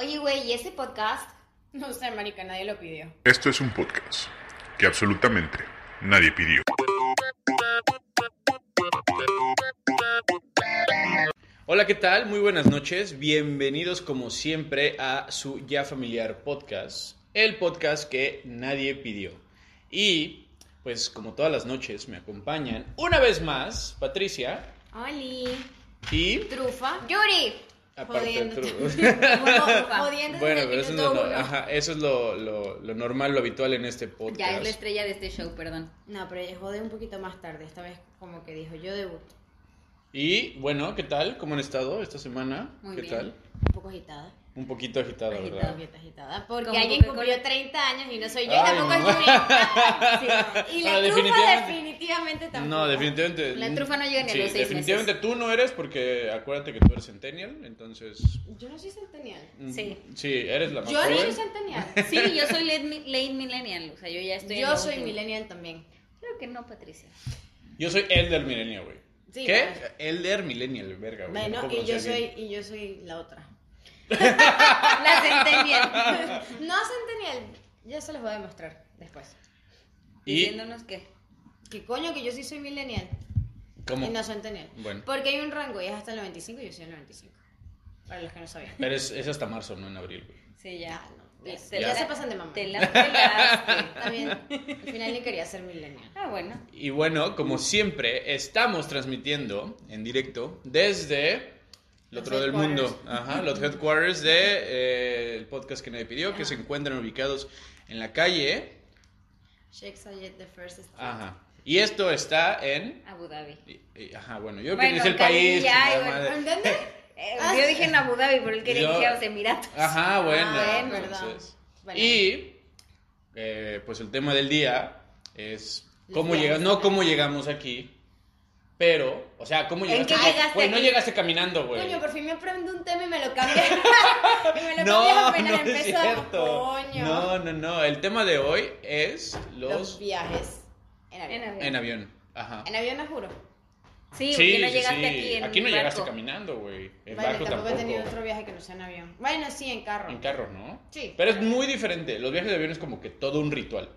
Oye, güey, ¿y ese podcast? No sé, marica, nadie lo pidió. Esto es un podcast que absolutamente nadie pidió. Hola, ¿qué tal? Muy buenas noches. Bienvenidos como siempre a su ya familiar podcast, el podcast que nadie pidió. Y pues como todas las noches me acompañan una vez más Patricia Oli. y Trufa. Yuri. Aparte Jodiendo. Bueno, pero eso es, lo, ajá, eso es lo, lo- lo normal, lo habitual en este podcast. Ya es la estrella de este show, perdón. No, pero ella jode un poquito más tarde. Esta vez como que dijo, yo debuto. Y bueno, ¿qué tal? ¿Cómo han estado esta semana? Muy ¿Qué bien. tal? Un poco agitada. Un poquito agitada, Agitada, ¿verdad? agitada, agitada. Porque Como alguien cumplió 30 años y no soy yo. y Ay, tampoco no. Sí. Y la trufa definitivamente- definitivamente tampoco. No, definitivamente. La trufa no llega ni a sí, los seis Definitivamente tú no eres porque acuérdate que tú eres centennial, entonces. Yo no soy centennial. mm, Sí. Sí, eres la más Yo no soy centennial. Sí, yo soy late, late millennial, o sea, yo ya estoy Yo soy millennial también. Claro que no, Patricia. Yo soy Elder Millennial, güey. Sí, ¿Qué? claro. Elder Millennial, verga, güey. Bueno, y yo soy bien. y yo soy la otra. La centennial. No centennial. Ya se los voy a demostrar después. Y. Diciéndonos que. Que coño que yo sí soy millennial. ¿Cómo? Y no centennial. Bueno. Porque hay un rango y es hasta el 95 y yo soy el 95. Para los que no sabían. Pero es, es hasta marzo, no en abril, güey. Sí, ya. Ya, no, ya- ya se pasan de mamá. Te la pelaste. También, al final ni quería ser millennial. Ah, bueno. Y bueno, como siempre, estamos transmitiendo en directo desde el otro del mundo. Ajá, los headquarters de eh, el podcast que nadie pidió, que se encuentran ubicados en la calle. Sheikh Zayed the First Street. Ajá. Y esto está en. Abu Dhabi. y- y- Ajá, bueno, yo que el país. chingada madre. ¿En dónde? Eh, yo dije en Abu Dhabi, pero él quería Yo- que los Emiratos. Ajá, bueno. Ah, bueno. entonces. Bueno. Y eh, pues el tema del día es cómo llegamos, no cómo llegamos aquí, pero, o sea, cómo ¿En llegaste. qué llegaste Güey, no llegaste caminando, güey. Coño, por fin me aprendo un tema y me lo y me lo No, apenas no es empezamos. cierto. Coño. No, no, no. El tema de hoy es Los, los, viajes en avión. En En, avión. en avión. Ajá. avión, no juro. Sí, Sí, porque no llegaste sí. aquí en Aquí no llegaste caminando, güey. En Vale, barco tampoco, tampoco. he tenido otro viaje que no sea en avión. Bueno, sí, en carro. En carro, ¿no? Sí. Pero es muy diferente. Los viajes de avión es como que todo un ritual.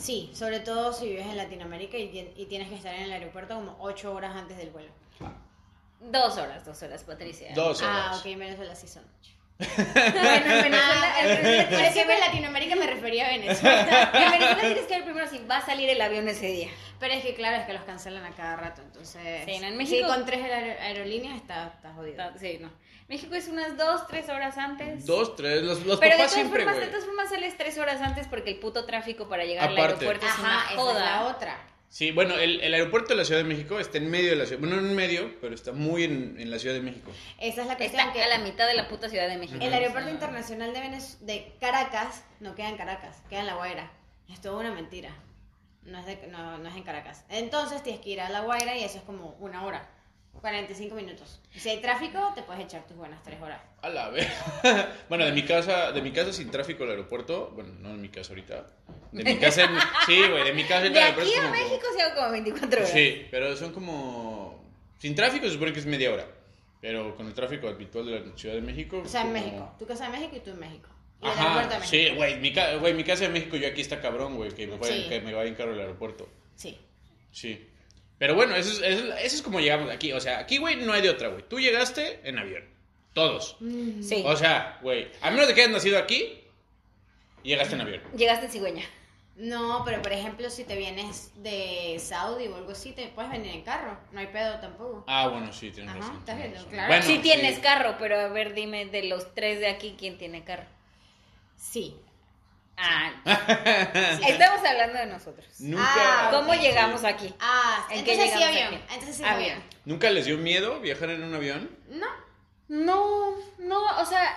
Sí, sobre todo si vives en Latinoamérica y, tien- y tienes que estar en el aeropuerto como 8 horas antes del vuelo. Dos horas, dos horas, Patricia. Dos Ah, horas. ok, en Venezuela sí son 8. Bueno, en Venezuela, Ah, en por eso Latinoamérica me refería a Venezuela. en Venezuela tienes que ver primero si va a salir el avión ese día. Pero es que claro, es que los cancelan a cada rato, entonces... Sí, no, en Sí, México- con tres aer- aerolíneas está, está jodido. Está- Sí, no. México es unas dos, tres horas antes. Dos, tres. Los, los Pero de papás todas, siempre, formas, de todas formas sales tres horas antes porque el puto tráfico para llegar al Aparte. aeropuerto es Ajá, una esa es joda. la otra. Sí, bueno, el, el aeropuerto de la Ciudad de México está en medio de la ciudad. Bueno, no en medio, pero está muy en, en la Ciudad de México. Esa es la cuestión Está que a la mitad de la puta Ciudad de México. el O aeropuerto sea, internacional de, Venez- de Caracas no queda en Caracas, queda en La Guaira. Es toda una mentira. No es, de- no, no es en Caracas. Entonces tienes que ir a La Guaira y eso es como una hora, 45 minutos. Si hay tráfico, te puedes echar tus buenas tres horas. A la vez. bueno, de mi casa, de mi casa sin tráfico al aeropuerto, bueno, no en mi casa ahorita. De mi casa, en- sí, güey, de mi casa al De aquí a como- México se hago como 24 horas. Sí, pero son como sin tráfico se supone que es media hora, pero con el tráfico habitual de la Ciudad de México. O sea, en como- México. Tu casa de México y tú en México. Y el aeropuerto de Ajá, México. sí, güey, mi, ca- güey, mi casa de México yo aquí está cabrón, güey, que me, vaya- Sí. que me va bien caro el aeropuerto. Sí. Sí. Pero bueno, eso es, eso, es- eso es como llegamos aquí. O sea, aquí, güey, no hay de otra, güey. Tú llegaste en avión. Todos. Sí. O sea, güey, a menos de que hayas nacido aquí, llegaste en avión. Llegaste en cigüeña. No, pero por ejemplo, si te vienes de Saudi o algo así, te puedes venir en carro. No hay pedo tampoco. Ah, bueno, sí, tienes Ajá, razón. ¿estás tienes viendo? razón. Claro. Bueno, sí tienes sí. carro, pero a ver, dime de los tres de aquí, ¿quién tiene carro? Sí. Ah, estamos hablando de nosotros. Nunca, Ah, ¿Cómo llegamos aquí? Ah, ¿En qué entonces sí avión. aquí? Entonces sí Avión. avión. ¿Nunca les dio miedo viajar en un avión? No. No, no, o sea,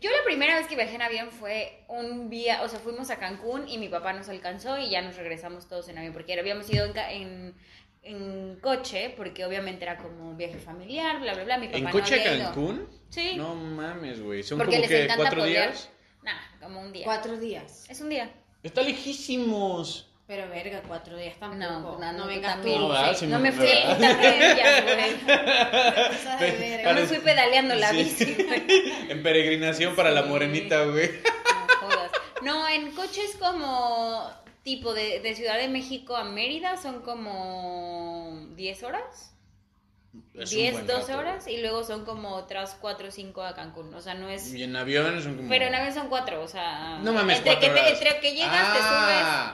yo la primera vez que viajé en avión fue un día, o sea, fuimos a Cancún y mi papá nos alcanzó y ya nos regresamos todos en avión, porque habíamos ido en, ca- en, en coche, porque obviamente era como un viaje familiar, bla, bla, bla. Mi papá ¿En no coche a. Cancún? Sí. No mames, güey. Son Porque como les que encanta cuatro días. Como un día. Cuatro días. Es un día. Está lejísimos. Pero verga, cuatro días tampoco. No, no, no, vengas tú. No, ¿verdad? sí. Sí No me- me fui ¿verdad? güey. Yo me fui pedaleando la Sí. bici, güey. En peregrinación para la Sí. morenita, güey. No jodas. No, en coches como tipo de, de Ciudad de México a Mérida son como 10 horas. Es un 10, buen 12 rato, horas y luego son como otras 4 o 5 a Cancún. O sea, no es... Y en avión son como... Pero en avión son 4, o sea... No mames, entre que, te- entre que llegas, Ah,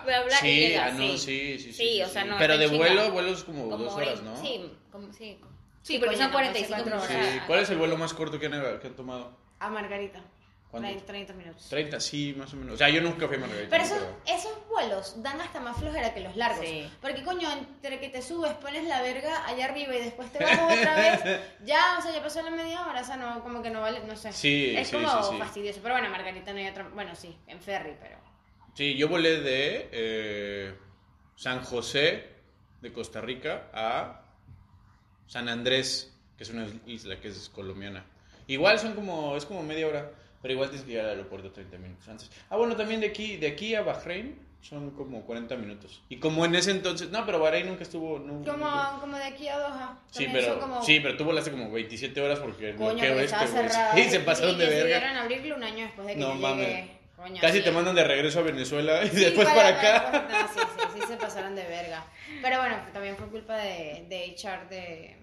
te subes, bla, bla, sí, y llegas. ah, no, sí. sí, sí, sí, Sí, sí, o sea, no, Pero de en vuelo, vuelo es como, dos horas, hora- ¿no? Sí, como, sí. Sí, Sí, porque son no, 45 cuatro minutos. horas. ¿Cuál es el vuelo más corto que han, que han tomado? A Margarita. ¿Cuánto? 30, 30 minutos. 30, sí, más o menos. O sea, yo nunca fui a Margarita. Pero esos, esos vuelos dan hasta más flojera que los largos. Sí. Porque, coño, entre que te subes, pones la verga allá arriba y después te bajas otra vez, ya, o sea, ya pasó la media hora, o sea, no, como que no vale, no sé. Sí, es sí, como sí, sí. fastidioso. Pero bueno, Margarita no hay otra, bueno, sí, en ferry, pero... Sí, yo volé de eh, San José de Costa Rica a San Andrés, que es una isla que es colombiana. Igual son como, es como media hora, pero igual tienes que llegar al aeropuerto 30 minutos antes. Ah, bueno, también de aquí, de aquí a Bahrein son como 40 minutos. Y como en ese entonces, no, pero Bahrein nunca estuvo... no- Como, como de aquí a Doha. Sí, pero, como... sí, pero tú volaste como 27 horas porque el Coño, bloqueo este, güey. Sí, se pasaron y de decidieron verga. abrirlo un año después de que No yo mames. llegué. Coño, Casi sí. te mandan de regreso a Venezuela y Sí, después para acá. No, sí, sí, sí, se pasaron de verga. Pero bueno, también fue culpa de, de HR de,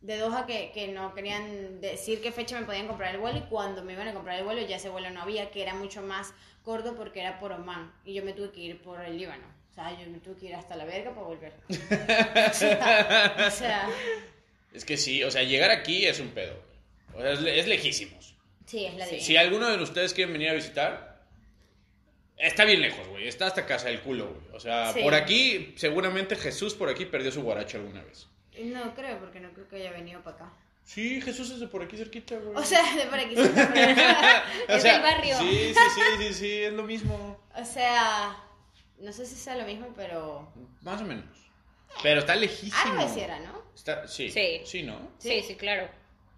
de Doha que, que no querían decir qué fecha me podían comprar el vuelo y cuando me iban a comprar el vuelo ya ese vuelo no había, que era mucho más corto porque era por Oman y yo me tuve que ir por el Líbano. O sea, yo me tuve que ir hasta la verga para volver. o sea, o sea, Es que sí, o sea, llegar aquí es un pedo. O sea, es, le- es lejísimos. sí, es la. Si alguno de ustedes quieren venir a visitar, está bien lejos, güey. Está hasta casa del culo, güey. O sea, Sí. por aquí, seguramente Jesús por aquí perdió su guaracho alguna vez. No creo, porque no creo que haya venido para acá. Sí, Jesús es de por aquí cerquita, güey. O sea, de por aquí. pero- O es sea, del barrio. Sí, sí, sí, sí, sí, es lo mismo. O sea, no sé si sea lo mismo, pero... Más o menos. Pero está lejísimo. Árabe sí era, ¿no? Está, sí. Sí. Sí, ¿no? Sí, sí, claro.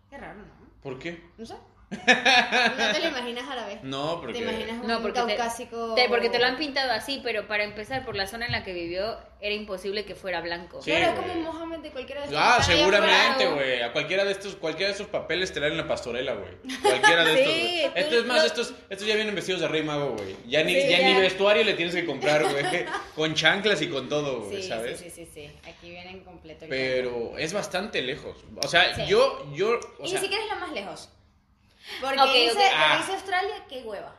Qué raro, ¿no? ¿Por qué? No sé. No te lo imaginas árabe. No, porque... Te imaginas un No, porque te, caucásico... te- porque te lo han pintado así, pero para empezar, por la zona en la que vivió, era imposible que fuera blanco. Sí, güey. como un Mohamed de cualquiera de estos. Ah, seguramente, güey. A cualquiera de estos, cualquiera de estos papeles te la dan en la pastorela, güey. Cualquiera de Sí, estos. Esto es más, lo- estos, estos ya vienen vestidos de rey mago, güey. Ya ni, Sí, ya, ya. ni vestuario le tienes que comprar, güey. Con chanclas y con todo, güey, Sí, ¿sabes? sí, sí, sí, sí. Aquí vienen completo. Pero es bastante lejos. O sea, Sí. yo, yo, o y sea, ni siquiera es lo más lejos. Porque dice, Ah. dice Australia, qué hueva.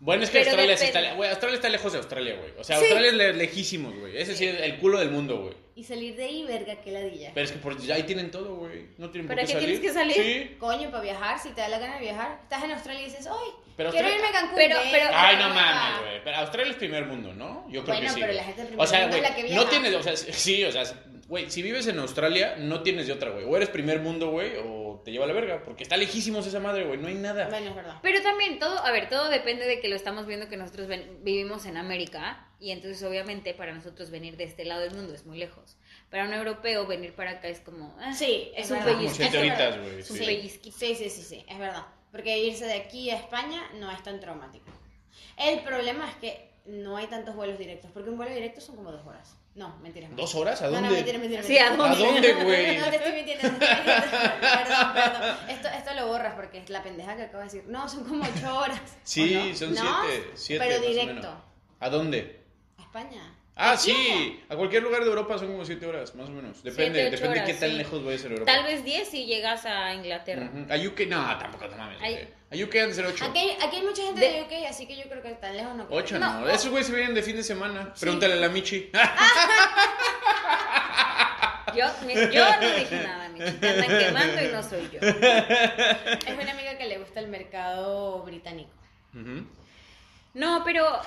bueno, es que Pero Australia, está, güey, Australia está lejos de Australia, güey. O sea, Sí. Australia es le- lejísimos, güey. Ese sí es el culo del mundo, güey. Y salir de ahí, verga, qué ladilla. Pero es que por, ahí tienen todo, güey. No tienen por ¿Para qué qué salir. tienes que salir? Sí. Coño, para viajar, si te da la gana de viajar. Estás en Australia y dices, ¡ay! Pero quiero Australia- irme a Cancún. Pero- pero- Ay, no acá". mames, güey. Pero Australia es primer mundo, ¿no? Yo creo Bueno, que sí. pero güey. la gente del primer O sea, mundo es güey, la que no tienes, o sea, sí, o sea, güey, si vives en Australia, no tienes de otra, güey. O eres primer mundo, güey, o te lleva a la verga. Porque está lejísimos esa madre, güey. No hay nada. Bueno, es verdad. Pero también todo, a ver, todo depende de que lo estamos viendo que nosotros ven- vivimos en América y entonces obviamente para nosotros venir de este lado del mundo es muy lejos. Para un europeo venir para acá es como... ah, Sí, es es un Eso es. Es un sí. pellizquito. Sí, sí, sí, sí, es verdad. Porque irse de aquí a España no es tan traumático. El problema es que no hay tantos vuelos directos, porque un vuelo directo son como dos horas. No, mentiras. ¿Dos horas? ¿A No, dónde? no, mentira, mentira. Sí, ¿a dónde? ¿A dónde, güey? No, te estoy mintiendo. te estoy mintiendo. Perdón, perdón. Esto, esto lo borras porque es la pendeja que acabo de decir. No, son como ocho horas. Sí, ¿O no? son ¿No? siete. siete Pero más o directo. menos. ¿A dónde? A España. Ah, ¿A sí. A cualquier lugar de Europa son como siete horas, más o menos. Depende, Siete, ocho depende de horas, qué tan sí. lejos vayas a Europa. Tal vez 10 si llegas a Inglaterra. Ujú. A UK, no, tampoco, no mames. Ay. güey. A UK han de ser ocho. Aquí, hay- aquí hay mucha gente De- UK, así que yo creo que tan lejos no creo. Ocho, no. No, Esos güeyes se vienen de fin de semana. Pregúntale a la Michi. Yo, mi- yo no dije nada, mi chica andan quemando y no soy yo. Es una amiga que le gusta el mercado británico. Ujú. No, pero,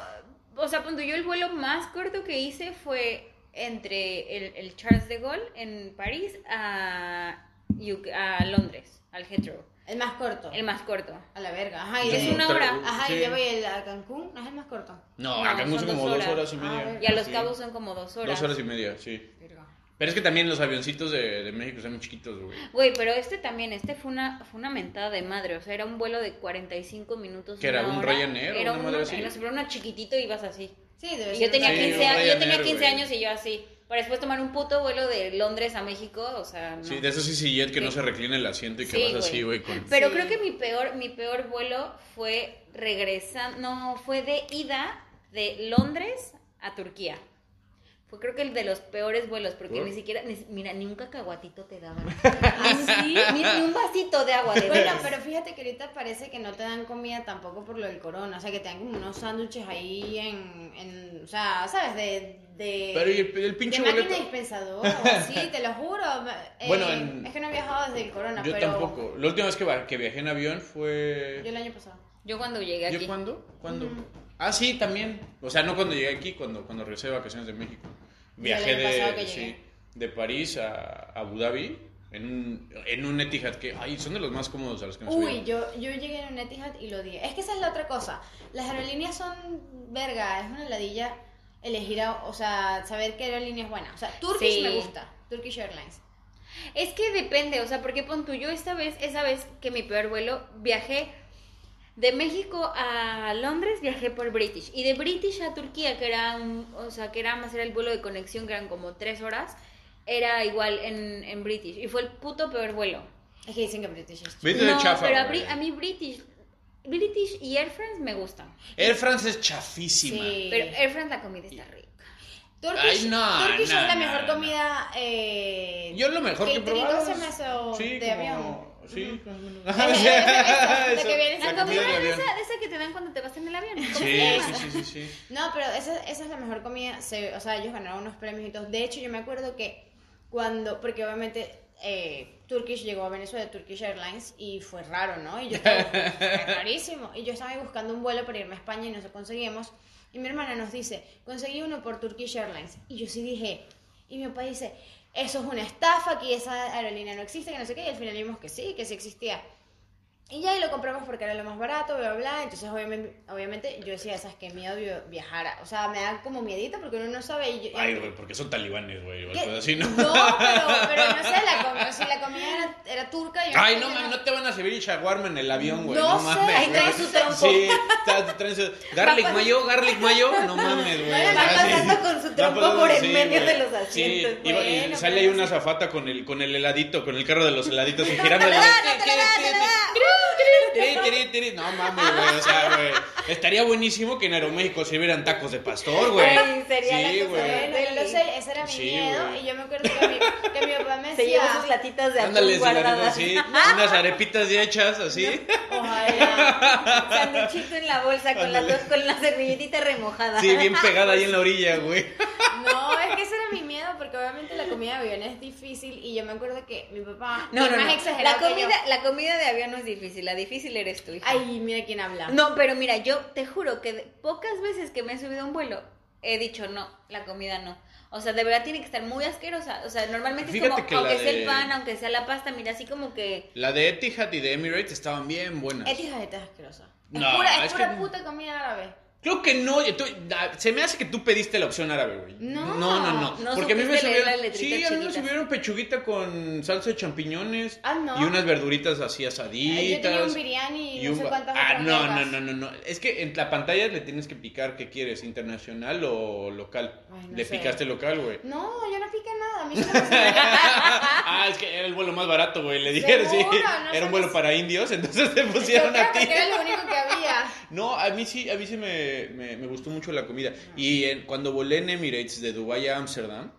o sea, punto, yo el vuelo más corto que hice fue entre el, el Charles de Gaulle en París a, UK a Londres, al Heathrow. El más corto. El más corto. A la verga. Ajá, y Es una hora. Ajá, sí. y luego y el a Cancún, ¿no es el más corto? No, No, acá son son como dos dos horas horas. y Ah, media. verga. Y a Los Sí. Cabos son como dos horas. Dos horas y media, sí. Verga. Pero es que también los avioncitos de, de México son muy chiquitos, güey. Güey, pero este también, este fue una, fue una mentada de madre. O sea, era un vuelo de 45 minutos. ¿Qué era, una un. Ryanair Era una madre así? pero uno chiquitito y ibas así. Sí, debe ser yo tenía una- Sí, 15, años, yo tenía Ryanair, 15 güey. años y yo así. Para después tomar un puto vuelo de Londres a México, o sea, no. Sí, de esos sí jet que no se reclina el asiento y que Sí, vas así, güey. güey, con... Pero Sí. creo que mi peor, mi peor vuelo fue regresando, no, fue de ida de Londres a Turquía. Fue creo que el de los peores vuelos, porque ¿Por? ni siquiera, ni, mira, ni un cacahuatito te daban. ¿Ah, sí? ni, ni un vasito de agua, de Bueno, veras. pero fíjate que ahorita parece que no te dan comida tampoco por lo del corona. O sea, que te dan como unos sándwiches ahí en, en. O sea, ¿sabes? De. de Pero ¿y el, el pinche de boleto? dispensadora o así, te lo juro. Eh, Bueno, en- Es que no he viajado desde el corona, Yo pero. tampoco. La última vez que, que viajé en avión fue... Yo el año pasado. Yo cuando llegué aquí. ¿Yo cuándo? ¿Cuándo? Ah, sí, también. O sea, no cuando llegué aquí, cuando, cuando regresé de vacaciones de México. Viajé de, sí, de París a Abu Dhabi en un, en un Etihad que, ay, son de los más cómodos a los que me Uy, yo, yo llegué en un Etihad y lo odié. Es que esa es la otra cosa. Las aerolíneas son verga, es una ladilla elegir, a- o sea, saber qué aerolínea es buena. O sea, Turkish Sí. me gusta, Turkish Airlines. Es que depende, o sea, porque pon tú, yo esta vez, esa vez que mi peor vuelo, viajé de México a Londres, viajé por British. Y de British a Turquía, que era un, o sea, que era más era el vuelo de conexión, que eran como tres horas, era igual en, en British. Y fue el puto peor vuelo. Es que dicen que British es de no, chafa, pero a. Bri- a mí British, British y Air France me gustan. Air France es chafísima. Sí. Pero Air France la comida está rica. Turkish, Ay, no, Turkish no, es la no, mejor no. comida. Eh, Yo lo mejor que he probado. ¿cómo se llama eso? Sí, de como- avión. Sí. Esa- que te dan cuando te vas en el avión. ¿Cómo Sí, sí, sí, sí, sí. No, pero esa, esa es la mejor comida. Se- o sea, ellos ganaron unos premios y todo. De hecho, yo me acuerdo que cuando, porque obviamente eh, Turkish llegó a Venezuela, Turkish Airlines, y fue raro, ¿no? Y yo estaba, es rarísimo. Y yo estaba ahí buscando un vuelo para irme a España y no se conseguimos. Y mi hermana nos dice, conseguí uno por Turkish Airlines. Y yo sí dije, y mi papá dice, eso es una estafa, que esa aerolínea no existe, que no sé qué. Y al final vimos que sí, que sí existía. Y ya ahí lo compramos porque era lo más barato, bla, bla, bla. Entonces, obviamente, obviamente yo decía, esas que miedo vi- viajar. O sea, me da como miedito porque uno no sabe. Y yo- Ay, güey, porque son talibanes, güey. o ¿Qué? algo así, ¿no? No, pero, pero no sé, la comida, si la comida era, era turca. Yo Ay, no mames, no te van a servir shawarma en el avión, güey. No No, sé, mames. ahí güey. trae su trompo. Sí, traen su- Garlic mayo, garlic mayo. No mames, güey. Va sí. pasando con su trompo por en sí, medio de los asientos, Sí, y sale ahí una sí. zafata con el, con el heladito, con el carro de los heladitos y girando. la da, no te la da, te la da. Tiri, tiri, tiri. No mames, güey. O sea, güey. Estaría buenísimo que en Aeroméxico sirvieran tacos de pastor, güey. Ay, sería la Sí, güey. Lo sé, ese era mi Sí, miedo. Y yo me acuerdo que mi, que mi papá me Se llevó sus decía. latitas de atún guardadas. sí. Unas arepitas ya hechas, así. Ojalá. Sanduchito en la bolsa con, las dos, con la servilletita remojada. Sí, bien pegada ahí en la orilla, güey. No, es que ese era mi miedo porque obviamente la comida de avión es difícil. Y yo me acuerdo que mi papá. No, no, es no. más exagerado La que yo. comida, la comida de avión no es difícil, la difícil eres tú, hija. Ay, mira quién habla. No, pero mira, yo te juro que pocas veces que me he subido a un vuelo he dicho no, la comida no. O sea, de verdad tiene que estar muy asquerosa. O sea, normalmente Fíjate es como, que aunque sea de- el pan, aunque sea la pasta, mira, así como que... La de Etihad y de Emirates estaban bien buenas. Etihad es asquerosa. No, es pura, es es pura que- puta comida árabe. Creo que no. tú- se me hace que tú pediste la opción árabe, güey. No. no, no. no. No Porque a mí me subieron. Sí, a mí me subieron pechuguita con salsa de champiñones. Ah, ¿no? Y unas verduritas así asaditas. Yo tenía un biryani y, no un sé cuántas Ah, no, no, no, no, no. Es que en la pantalla le tienes que picar qué quieres, internacional o local. Ay, no le sé. picaste local, güey. No, yo no piqué nada. A mí ah, es que era el vuelo más barato, güey. Le dijeron, sí. Era un vuelo para indios, entonces te pusieron a ti. era lo único que había. No, a mí sí, a mí sí me, me, me gustó mucho la comida. Y en- cuando volé en Emirates de Dubái a Ámsterdam,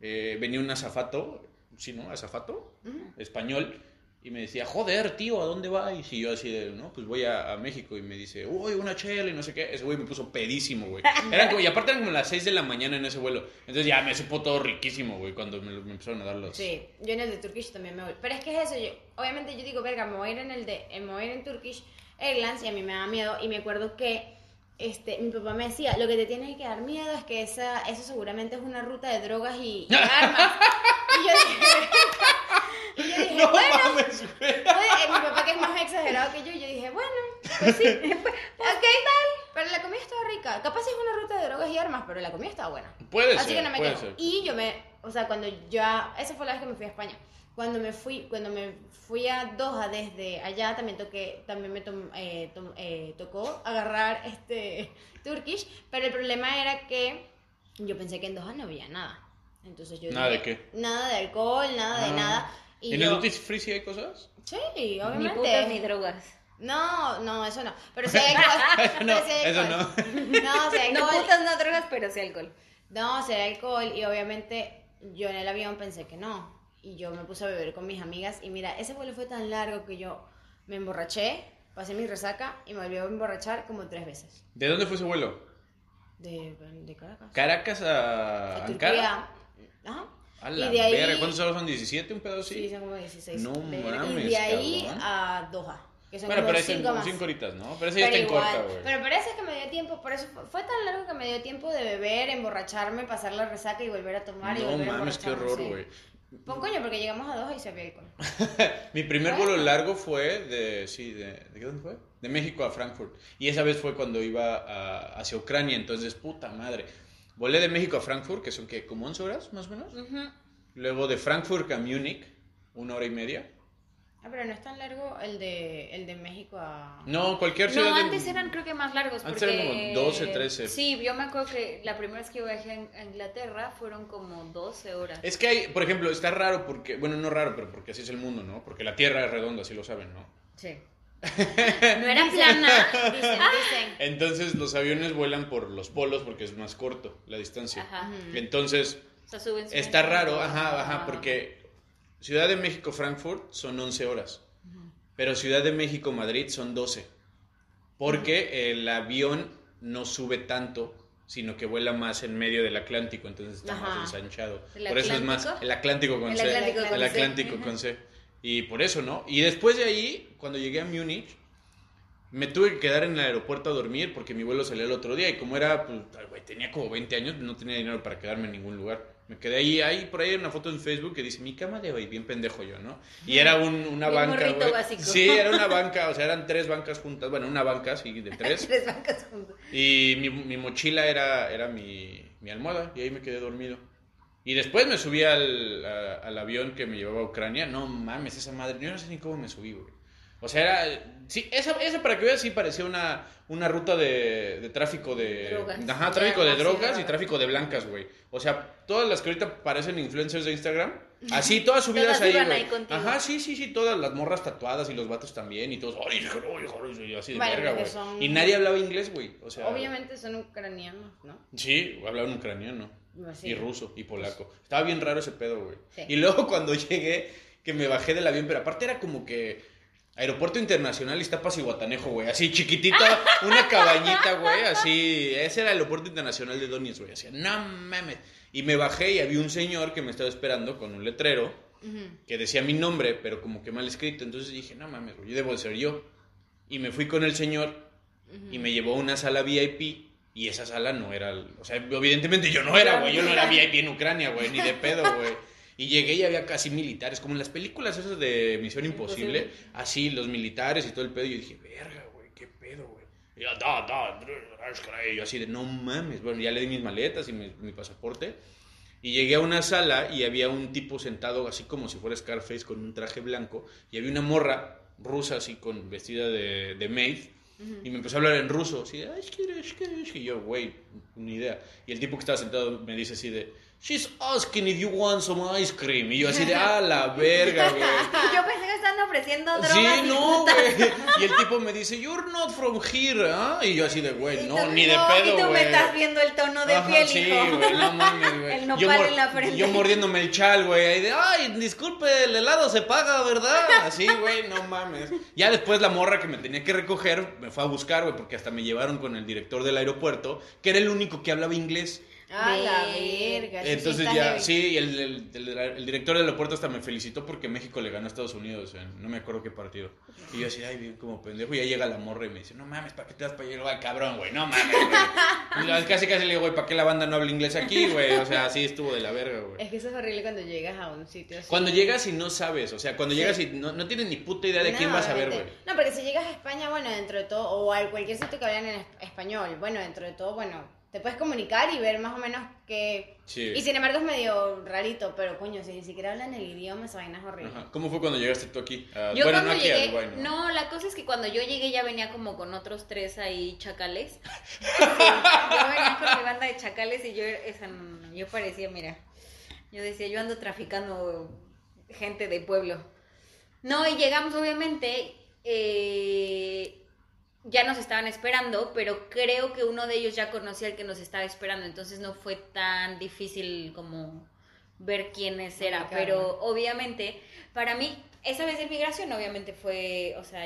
eh, venía un azafato, sí, ¿no? Azafato, español, y me decía, joder, tío, ¿a dónde vais? Y yo así de, no, pues voy a, a México. Y me dice, uy, una chela y no sé qué. Ese güey me puso pedísimo, güey. Eran como, y aparte eran como las 6 de la mañana en ese vuelo. Entonces ya me supo todo riquísimo, güey, cuando me, me empezaron a dar los... Sí, yo en el de Turkish también me voy. Pero es que es eso, yo, obviamente yo digo, verga, me voy a ir en el de, me voy a ir en Turkish Airlines y a mí me da miedo. Y me acuerdo que este, mi papá me decía, lo que te tiene que dar miedo es que esa, eso seguramente es una ruta de drogas y, y armas. y yo dije, y yo dije, No bueno, mames, eh, mi papá que es más exagerado que yo, yo dije, bueno, pues sí, pues, ok, tal. Pero la comida estaba rica. Capaz es una ruta de drogas y armas, pero la comida estaba buena. Puede Así ser, que no me puede quejo. ser. Y yo me, o sea, cuando ya, esa fue la vez que me fui a España. Cuando me fui, cuando me fui a Doha desde allá, también toqué, también me tom- eh, tom- eh, tocó agarrar este Turkish, pero el problema era que yo pensé que en Doha no había nada. Entonces yo ¿Nada de qué? Nada de alcohol, nada de Ah. nada. Y ¿En yo- el Duty Free sí hay cosas? Sí, Ni obviamente. putas ni drogas. No, no, eso no. Pero sí hay alcohol. No, sí hay eso alcohol. no. No, sí hay No alcohol. putas, no drogas, pero sí alcohol. No, sí hay alcohol y obviamente yo en el avión pensé que no. Y yo me puse a beber con mis amigas y mira, ese vuelo fue tan largo que yo me emborraché, pasé mi resaca y me volví a emborrachar como tres veces. ¿De dónde fue ese vuelo? De, de Caracas. ¿Caracas a A? Turquía. Ajá. A la y de ahí... ¿cuántos horas son? ¿17? ¿Un pedo así? Sí, son como 16. No mames, Y de ahí cabrón. a Doha. Que son Bueno, como pero ahí cinco son más. cinco horitas, ¿no? Pero ese ya está en corta, güey. Pero parece que me dio tiempo, por eso fue, fue tan largo que me dio tiempo de beber, emborracharme, pasar la resaca y volver a tomar y No a mames, qué horror, sí. güey. Pues coño, porque llegamos a Doha y se había alcohol. Mi primer vuelo largo fue de, sí, de, ¿de qué dónde fue? De México a Frankfurt. Y esa vez fue cuando iba a- hacia Ucrania, entonces, puta madre. Volé de México a Frankfurt, que son, ¿qué? ¿Como 11 horas, más o menos? Ujú. Luego de Frankfurt a Múnich, una hora y media. Ah, pero no es tan largo el de, el de México a... No, cualquier ciudad No, de- antes eran creo que más largos. Antes porque, eran como 12, 13. Sí, yo me acuerdo que la primera vez que viajé a Inglaterra fueron como 12 horas. Es que hay, por ejemplo, está raro porque, bueno, no raro, pero porque así es el mundo, ¿no? Porque la Tierra es redonda, así lo saben, ¿no? Sí. no era plana. Dicen, dicen. Entonces los aviones vuelan por los polos porque es más corto la distancia. Ajá. Entonces O sea, suben, suben, está raro, ajá, ajá, Ah. porque Ciudad de México Frankfurt son 11 horas, pero Ciudad de México Madrid son 12, porque el avión no sube tanto, sino que vuela más en medio del Atlántico, entonces está más ensanchado. ¿El Por eso es más el Atlántico con El C. Atlántico el. Atlántico con C. Y por eso, ¿no? Y después de ahí, cuando llegué a Múnich, me tuve que quedar en el aeropuerto a dormir porque mi vuelo salía el otro día y como era, pues, tenía como 20 años, no tenía dinero para quedarme en ningún lugar. Me quedé ahí, ahí por ahí hay una foto en Facebook que dice, mi cama de hoy, bien pendejo yo, ¿no? Y era un- una Bien banca, güey. básico. Sí, era una banca, o sea, eran tres bancas juntas, bueno, una banca, sí, de tres. Tres bancas juntas. Y mi, mi mochila era, era mi, mi almohada y ahí me quedé dormido. Y después me subí al, a- al avión que me llevaba a Ucrania. No mames, esa madre, yo no sé ni cómo me subí, güey. O sea, era... Sí, esa, esa para que veas sí parecía una, una ruta de, de tráfico de... Drogas. Ajá, tráfico de drogas y tráfico de blancas, güey. O sea, todas las que ahorita parecen influencers de Instagram, así todas subidas Todas ahí, iban güey. ahí contigo. Ajá, sí, sí, sí, todas las morras tatuadas y los vatos también y todos, ay, hijo, hijo", y así de verga, porque güey. son- Y nadie hablaba inglés, güey. O sea, Obviamente son ucranianos, ¿no? Sí, hablaban ucraniano. Así. Y ruso y polaco. Estaba bien raro ese pedo, güey. Sí. Y luego cuando llegué, que me bajé del avión, pero aparte era como que Aeropuerto Internacional Iztapas y Guatanejo, güey. Así chiquitita, una cabañita, güey. Así, ese era el Aeropuerto Internacional de Donetsk, güey. Así, no mames. Y me bajé y había un señor que me estaba esperando con un letrero que decía mi nombre, pero como que mal escrito. Entonces dije, no mames, güey, debo de ser yo. Y me fui con el señor y me llevó a una sala VIP. Y esa sala no era, o sea, evidentemente yo no era, güey, yo no era VIP en Ucrania, güey, ni de pedo, güey. Y llegué y había casi militares, como en las películas esas de Misión Imposible, Imposible. así, los militares y todo el pedo. Y yo dije, verga, güey, qué pedo, güey. Y yo, da, da, y yo así de, no mames. Bueno, ya le di mis maletas y mi, mi pasaporte. Y llegué a una sala y había un tipo sentado así como si fuera Scarface con un traje blanco. Y había una morra rusa así con vestida de, de maid. Y me empezó a hablar en ruso. Así de, y yo, güey, ni idea. Y el tipo que estaba sentado me dice así de, she's asking if you want some ice cream. Y yo así de, ah, la verga, güey. Yo pensé que estaban ofreciendo drogas. Sí, no, güey. Y el tipo me dice, you're not from here, ¿ah? Y yo así de, güey, no, tú- ni de pedo, Y tú güey. me estás viendo el tono de Ajá, piel, sí, hijo. güey, no mames, güey. El nopal yo, en la frente. yo mordiéndome el chal, güey, ahí de, ay, disculpe, el helado se paga, ¿verdad? Así, güey, no mames. Ya después la morra que me tenía que recoger me fue a buscar, güey, porque hasta me llevaron con el director del aeropuerto, que era el único que hablaba inglés. Ah, la Ve. verga. Entonces ya, heavy. sí, y el, el- el- el director del aeropuerto hasta me felicitó porque México le ganó a Estados Unidos en no me acuerdo qué partido. Y yo así, ay, bien como pendejo. Y ya llega la morra y me dice, no mames, ¿para qué te das para allá? Ay, cabrón, güey, no mames, güey. Y Casi casi le digo, güey, ¿para qué la banda no habla inglés aquí, güey? O sea, sí estuvo de la verga, güey. Es que eso es horrible cuando llegas a un sitio así. Cuando llegas y no sabes, o sea, cuando llegas y no, no tienes ni puta idea de quién vas a ver, güey. No, porque si llegas a España, bueno, dentro de todo, o a cualquier sitio que hablan en es- español, bueno, dentro de todo, bueno, te puedes comunicar y ver más o menos que... Sí. Y sin embargo es medio rarito, pero coño, si ni siquiera hablan el idioma, esa vaina es horrible. Ajá. ¿Cómo fue cuando llegaste tú aquí? Ah, Yo bueno, cuando no aquí, llegué, Uruguay, ¿no? no, la cosa es que cuando yo llegué ya venía como con otros tres ahí chacales. Sí, yo venía con mi banda de chacales y yo, esa, yo parecía, mira, yo decía, yo ando traficando gente de pueblo. No, y llegamos obviamente, eh, ya nos estaban esperando, pero creo que uno de ellos ya conocía al que nos estaba esperando, entonces no fue tan difícil como ver quiénes era, pero obviamente, para mí, esa vez de migración obviamente fue, o sea,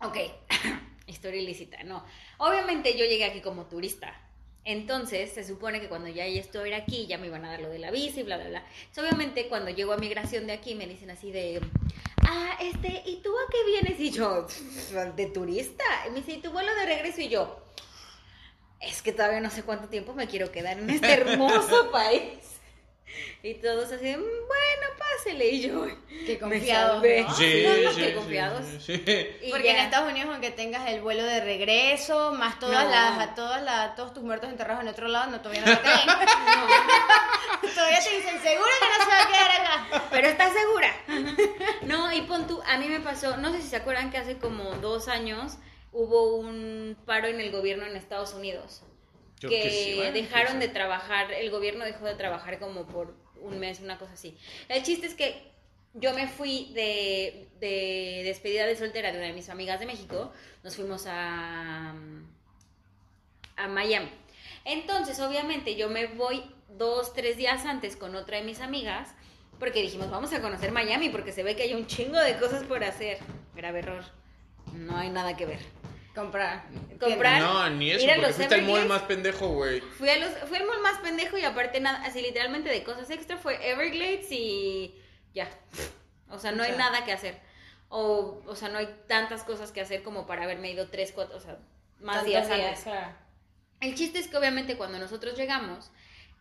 ok, historia ilícita, no. Obviamente yo llegué aquí como turista. Entonces, se supone que cuando ya estoy aquí, ya me iban a dar lo de la visa y bla, bla, bla. Entonces, obviamente, cuando llego a migración de aquí, me dicen así de, ah, este, ¿y tú a qué vienes? Y yo, de turista. Y me dice, ¿y tu vuelo de regreso? Y yo, es que todavía no sé cuánto tiempo me quiero quedar en este hermoso país. Y todos así, "Mm, bueno, pásele. Y yo, Qué confiado. ¿no? Sí, No, sí, qué sí, confiados. sí. Porque en. Estados Unidos, aunque tengas el vuelo de regreso, más todas No. las, a todas las, todos tus muertos enterrados en otro lado, no todavía no te caen. todavía te dicen, seguro que no se va a quedar acá. Pero estás segura. No, y pon tú, a mí me pasó, no sé si se acuerdan que hace como dos años hubo un paro en el gobierno en Estados Unidos. Que dejaron sí, de trabajar, el gobierno dejó de trabajar como por un mes, una cosa así. El chiste es que yo me fui de, de despedida de soltera de una de mis amigas de México, nos fuimos a, a Miami. Entonces, obviamente, yo me voy dos, tres días antes con otra de mis amigas, porque dijimos, vamos a conocer Miami, porque se ve que hay un chingo de cosas por hacer. Grave error. No hay nada que ver. Comprar. Comprar. No, ni eso, porque fuiste al mall más pendejo, güey. Fui, a los, fui al mall más pendejo y aparte nada, así literalmente de cosas extra fue Everglades y ya. O sea, no O hay nada que hacer. O, o sea, no hay tantas cosas que hacer como para haberme ido tres, cuatro, o sea, más días, días, antes. claro. El chiste es que obviamente cuando nosotros llegamos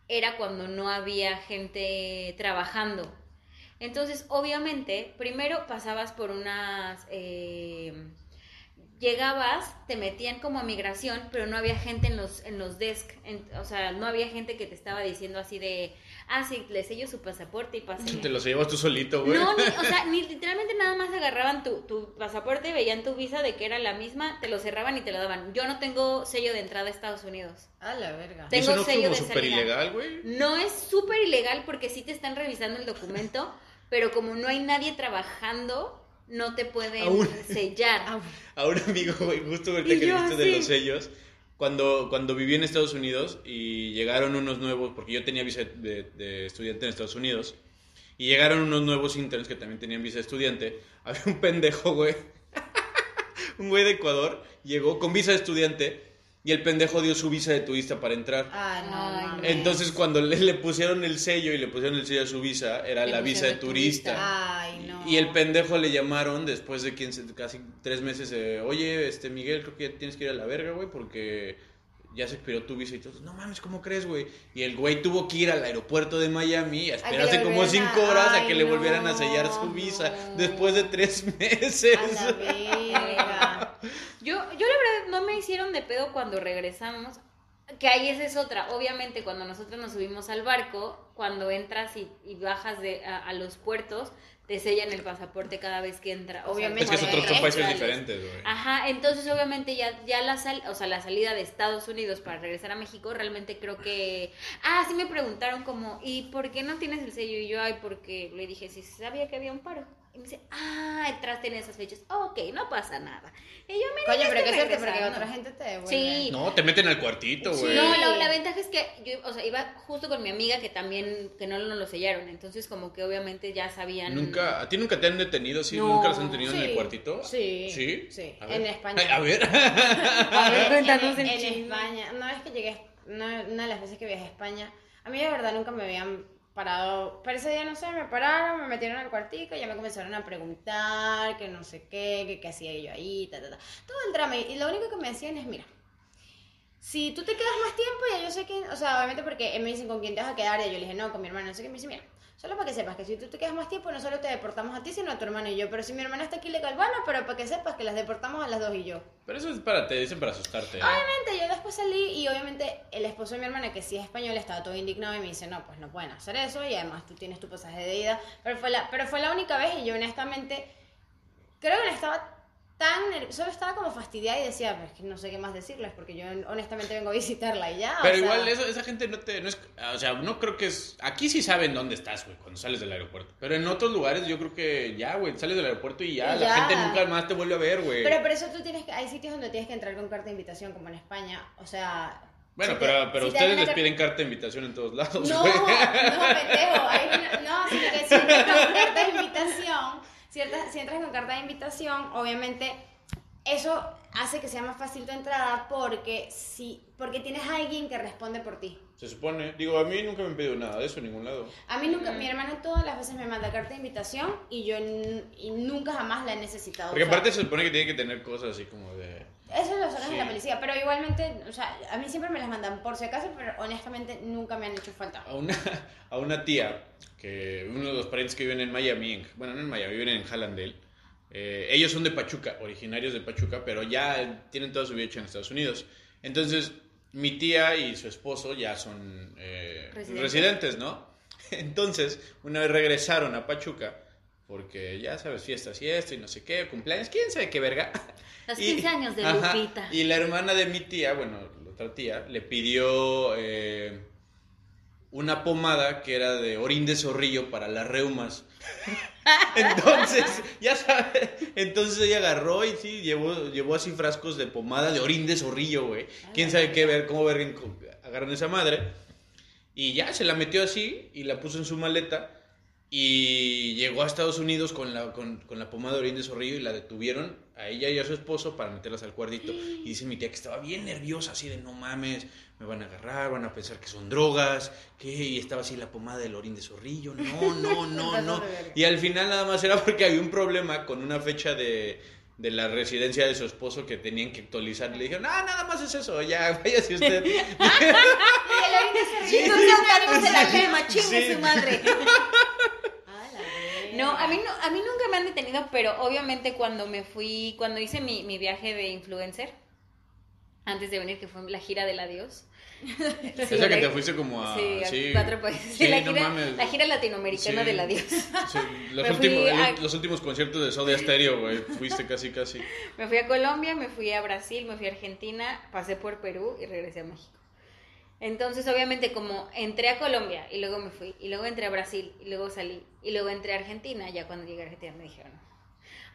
era cuando no había gente trabajando. Entonces, obviamente, primero pasabas por unas... eh, llegabas, te metían como a migración, pero no había gente en los, en los desk. en- o sea, no había gente que te estaba diciendo así de, ah, sí, le sello su pasaporte y pásale. Te los llevas tú solito, güey. No, ni, o sea, ni literalmente nada más agarraban tu, tu pasaporte, veían tu visa de que era la misma, te lo cerraban y te lo daban. Yo no tengo sello de entrada a Estados Unidos. A la verga. Te- ¿Y eso tengo no es sello como de súper salida. ilegal, güey? No es súper ilegal porque sí te están revisando el documento, pero como no hay nadie trabajando, no te pueden Aún. sellar. Ah, A un amigo, güey, justo ahorita Y que dijiste de los sellos, cuando, cuando viví en Estados Unidos y llegaron unos nuevos, porque yo tenía visa de, de estudiante en Estados Unidos, y llegaron unos nuevos interns que también tenían visa de estudiante, había un pendejo, güey, un güey de Ecuador, llegó con visa de estudiante y el pendejo dio su visa de turista para entrar. Ah, no, mames. Entonces cuando le, le pusieron el sello y le pusieron el sello a su visa, era Le la visa de turista. Ay, no. Y el pendejo le llamaron después de 15 casi tres meses. eh, Oye, este Miguel, creo que ya tienes que ir a la verga, güey, porque ya se expiró tu visa y todo. No mames, ¿cómo crees, güey? Y el güey tuvo que ir al aeropuerto de Miami a esperarse como cinco horas a que le volvieran a sellar su visa no. después de tres meses. A la verga. Yo, yo la verdad no me hicieron de pedo cuando regresamos. Que ahí esa es otra. Obviamente, cuando nosotros nos subimos al barco, cuando entras y, y bajas de, a, a los puertos, te sellan el pasaporte cada vez que entra. Obviamente. Es que son otros Extra, países sales. diferentes, güey. Ajá, entonces obviamente ya, ya la, sal, o sea, la salida de Estados Unidos para regresar a México, realmente creo que... Ah, sí me preguntaron como, ¿y por qué no tienes el sello? Y yo, ay, porque le dije, sí, sabía que había un paro. Y me dice, ah, entraste en esas fechas. ok, no pasa nada. Y yo, mira, Coño, pero qué suerte, porque regresando". otra gente te devuelve. Sí. No, te meten al cuartito, Sí. güey. No, la, la ventaja es que yo, o sea, iba justo con mi amiga que también, que no nos lo sellaron, entonces como que obviamente ya sabían... Nunca, ¿A ti nunca te han detenido así? No. ¿Nunca los han tenido en Sí. el cuartito? Sí. ¿Sí? Sí. En España. Ay, a ver. A ver, En- cuéntanos en, en chisme. España, una vez que llegué, una, una de las veces que viajé a España, a mí de verdad nunca me habían parado, pero ese día no sé, me pararon, me metieron al cuartico y ya me comenzaron a preguntar que no sé qué, que qué hacía yo ahí, ta, ta, ta. Todo el drama. Y lo único que me decían es, mira, si tú te quedas más tiempo, ya yo sé que, o sea, obviamente porque me dicen con quién te vas a quedar, y yo le dije, no, con mi hermano, no sé qué, me dice, mira, solo para que sepas que si tú te quedas más tiempo, no solo te deportamos a ti, sino a tu hermano y yo, pero si mi hermana está aquí legal, bueno, pero para que sepas que las deportamos a las dos y yo. Pero eso es para, te dicen para asustarte. ¿eh? Obviamente yo después salí y obviamente el esposo de mi hermana, que sí es español, estaba todo indignado y me dice, no, pues no pueden hacer eso y además tú tienes tu pasaje de ida. Pero fue la, pero fue la única vez y yo honestamente creo que no estaba tan ner- solo estaba como fastidiada y decía, pues que no sé qué más decirles porque yo honestamente vengo a visitarla y ya. o Pero sea, igual eso- esa gente no te... No es, o sea, no creo que es... Aquí sí saben dónde estás, güey, cuando sales del aeropuerto. Pero en otros lugares yo creo que ya, güey, sales del aeropuerto y ya, la gente nunca más te vuelve a ver, güey. Pero por eso tú tienes que, hay sitios donde tienes que entrar con carta de invitación, como en España, o sea... Bueno, si te- pero, pero si te ustedes les car- piden carta de invitación en todos lados, No, güey. no, pendejo. Hay una- no, sino que si con carta de invitación, si entras, si entras con carta de invitación, obviamente eso hace que sea más fácil tu entrada porque si porque tienes a alguien que responde por ti. Se supone. Digo, a mí nunca me han pedido nada de eso en ningún lado. A mí nunca, mi hermana todas las veces me manda carta de invitación y yo n- y nunca jamás la he necesitado. Porque aparte se supone que tiene que tener cosas así como de... Eso lo sacan Sí. de la policía, pero igualmente, o sea, a mí siempre me las mandan por si acaso, pero honestamente nunca me han hecho falta. A una, a una tía, que uno de los parientes que viven en Miami, en- bueno, no en Miami, viven en Hallandale. eh, ellos son de Pachuca, originarios de Pachuca, pero ya tienen toda su vida hecha en Estados Unidos. Entonces, mi tía y su esposo ya son eh, Residentes. residentes, ¿no? Entonces, una vez regresaron a Pachuca, porque ya sabes, fiestas y esto y no sé qué, cumpleaños, quién sabe qué verga. Los Y- 15 años de ajá, Lupita. Y la hermana de mi tía, bueno, la otra tía, le pidió eh, una pomada que era de orín de zorrillo para las reumas. Entonces, ya sabes, entonces ella agarró y sí, llevó, llevó así frascos de pomada de orín de zorrillo, güey. ¿Quién sabe qué ver, cómo ver, agarran esa madre? Y ya se la metió así y la puso en su maleta. Y llegó a Estados Unidos con la, con, con la pomada de orín de zorrillo y la detuvieron a ella y a su esposo para meterlas al cuartito. Y dice mi tía que estaba bien nerviosa, así de no mames, me van a agarrar, van a pensar que son drogas, que y estaba así la pomada del orín de zorrillo. No, no, no, no. Y al final nada más era porque había un problema con una fecha de, de la residencia de su esposo que tenían que actualizar. Le dijeron, ah, nada más es eso, ya, váyase usted. Sí, no se de la quema, chingue Sí. su madre. No, a mí no, a mí nunca me han detenido, pero obviamente cuando me fui, cuando hice mi, mi viaje de influencer, antes de venir, que fue la gira del adiós. Sí, Esa que te fuiste como a... Sí, a sí. cuatro países. Sí, la, no gira, mames. la gira latinoamericana del adiós. Los, últimos, a- los últimos conciertos de Soda Stereo, güey. Fuiste casi, casi. Me fui a Colombia, me fui a Brasil, me fui a Argentina, pasé por Perú y regresé a México. Entonces, obviamente, como entré a Colombia y luego me fui, y luego entré a Brasil y luego salí, y luego entré a Argentina, ya cuando llegué a Argentina me dijeron,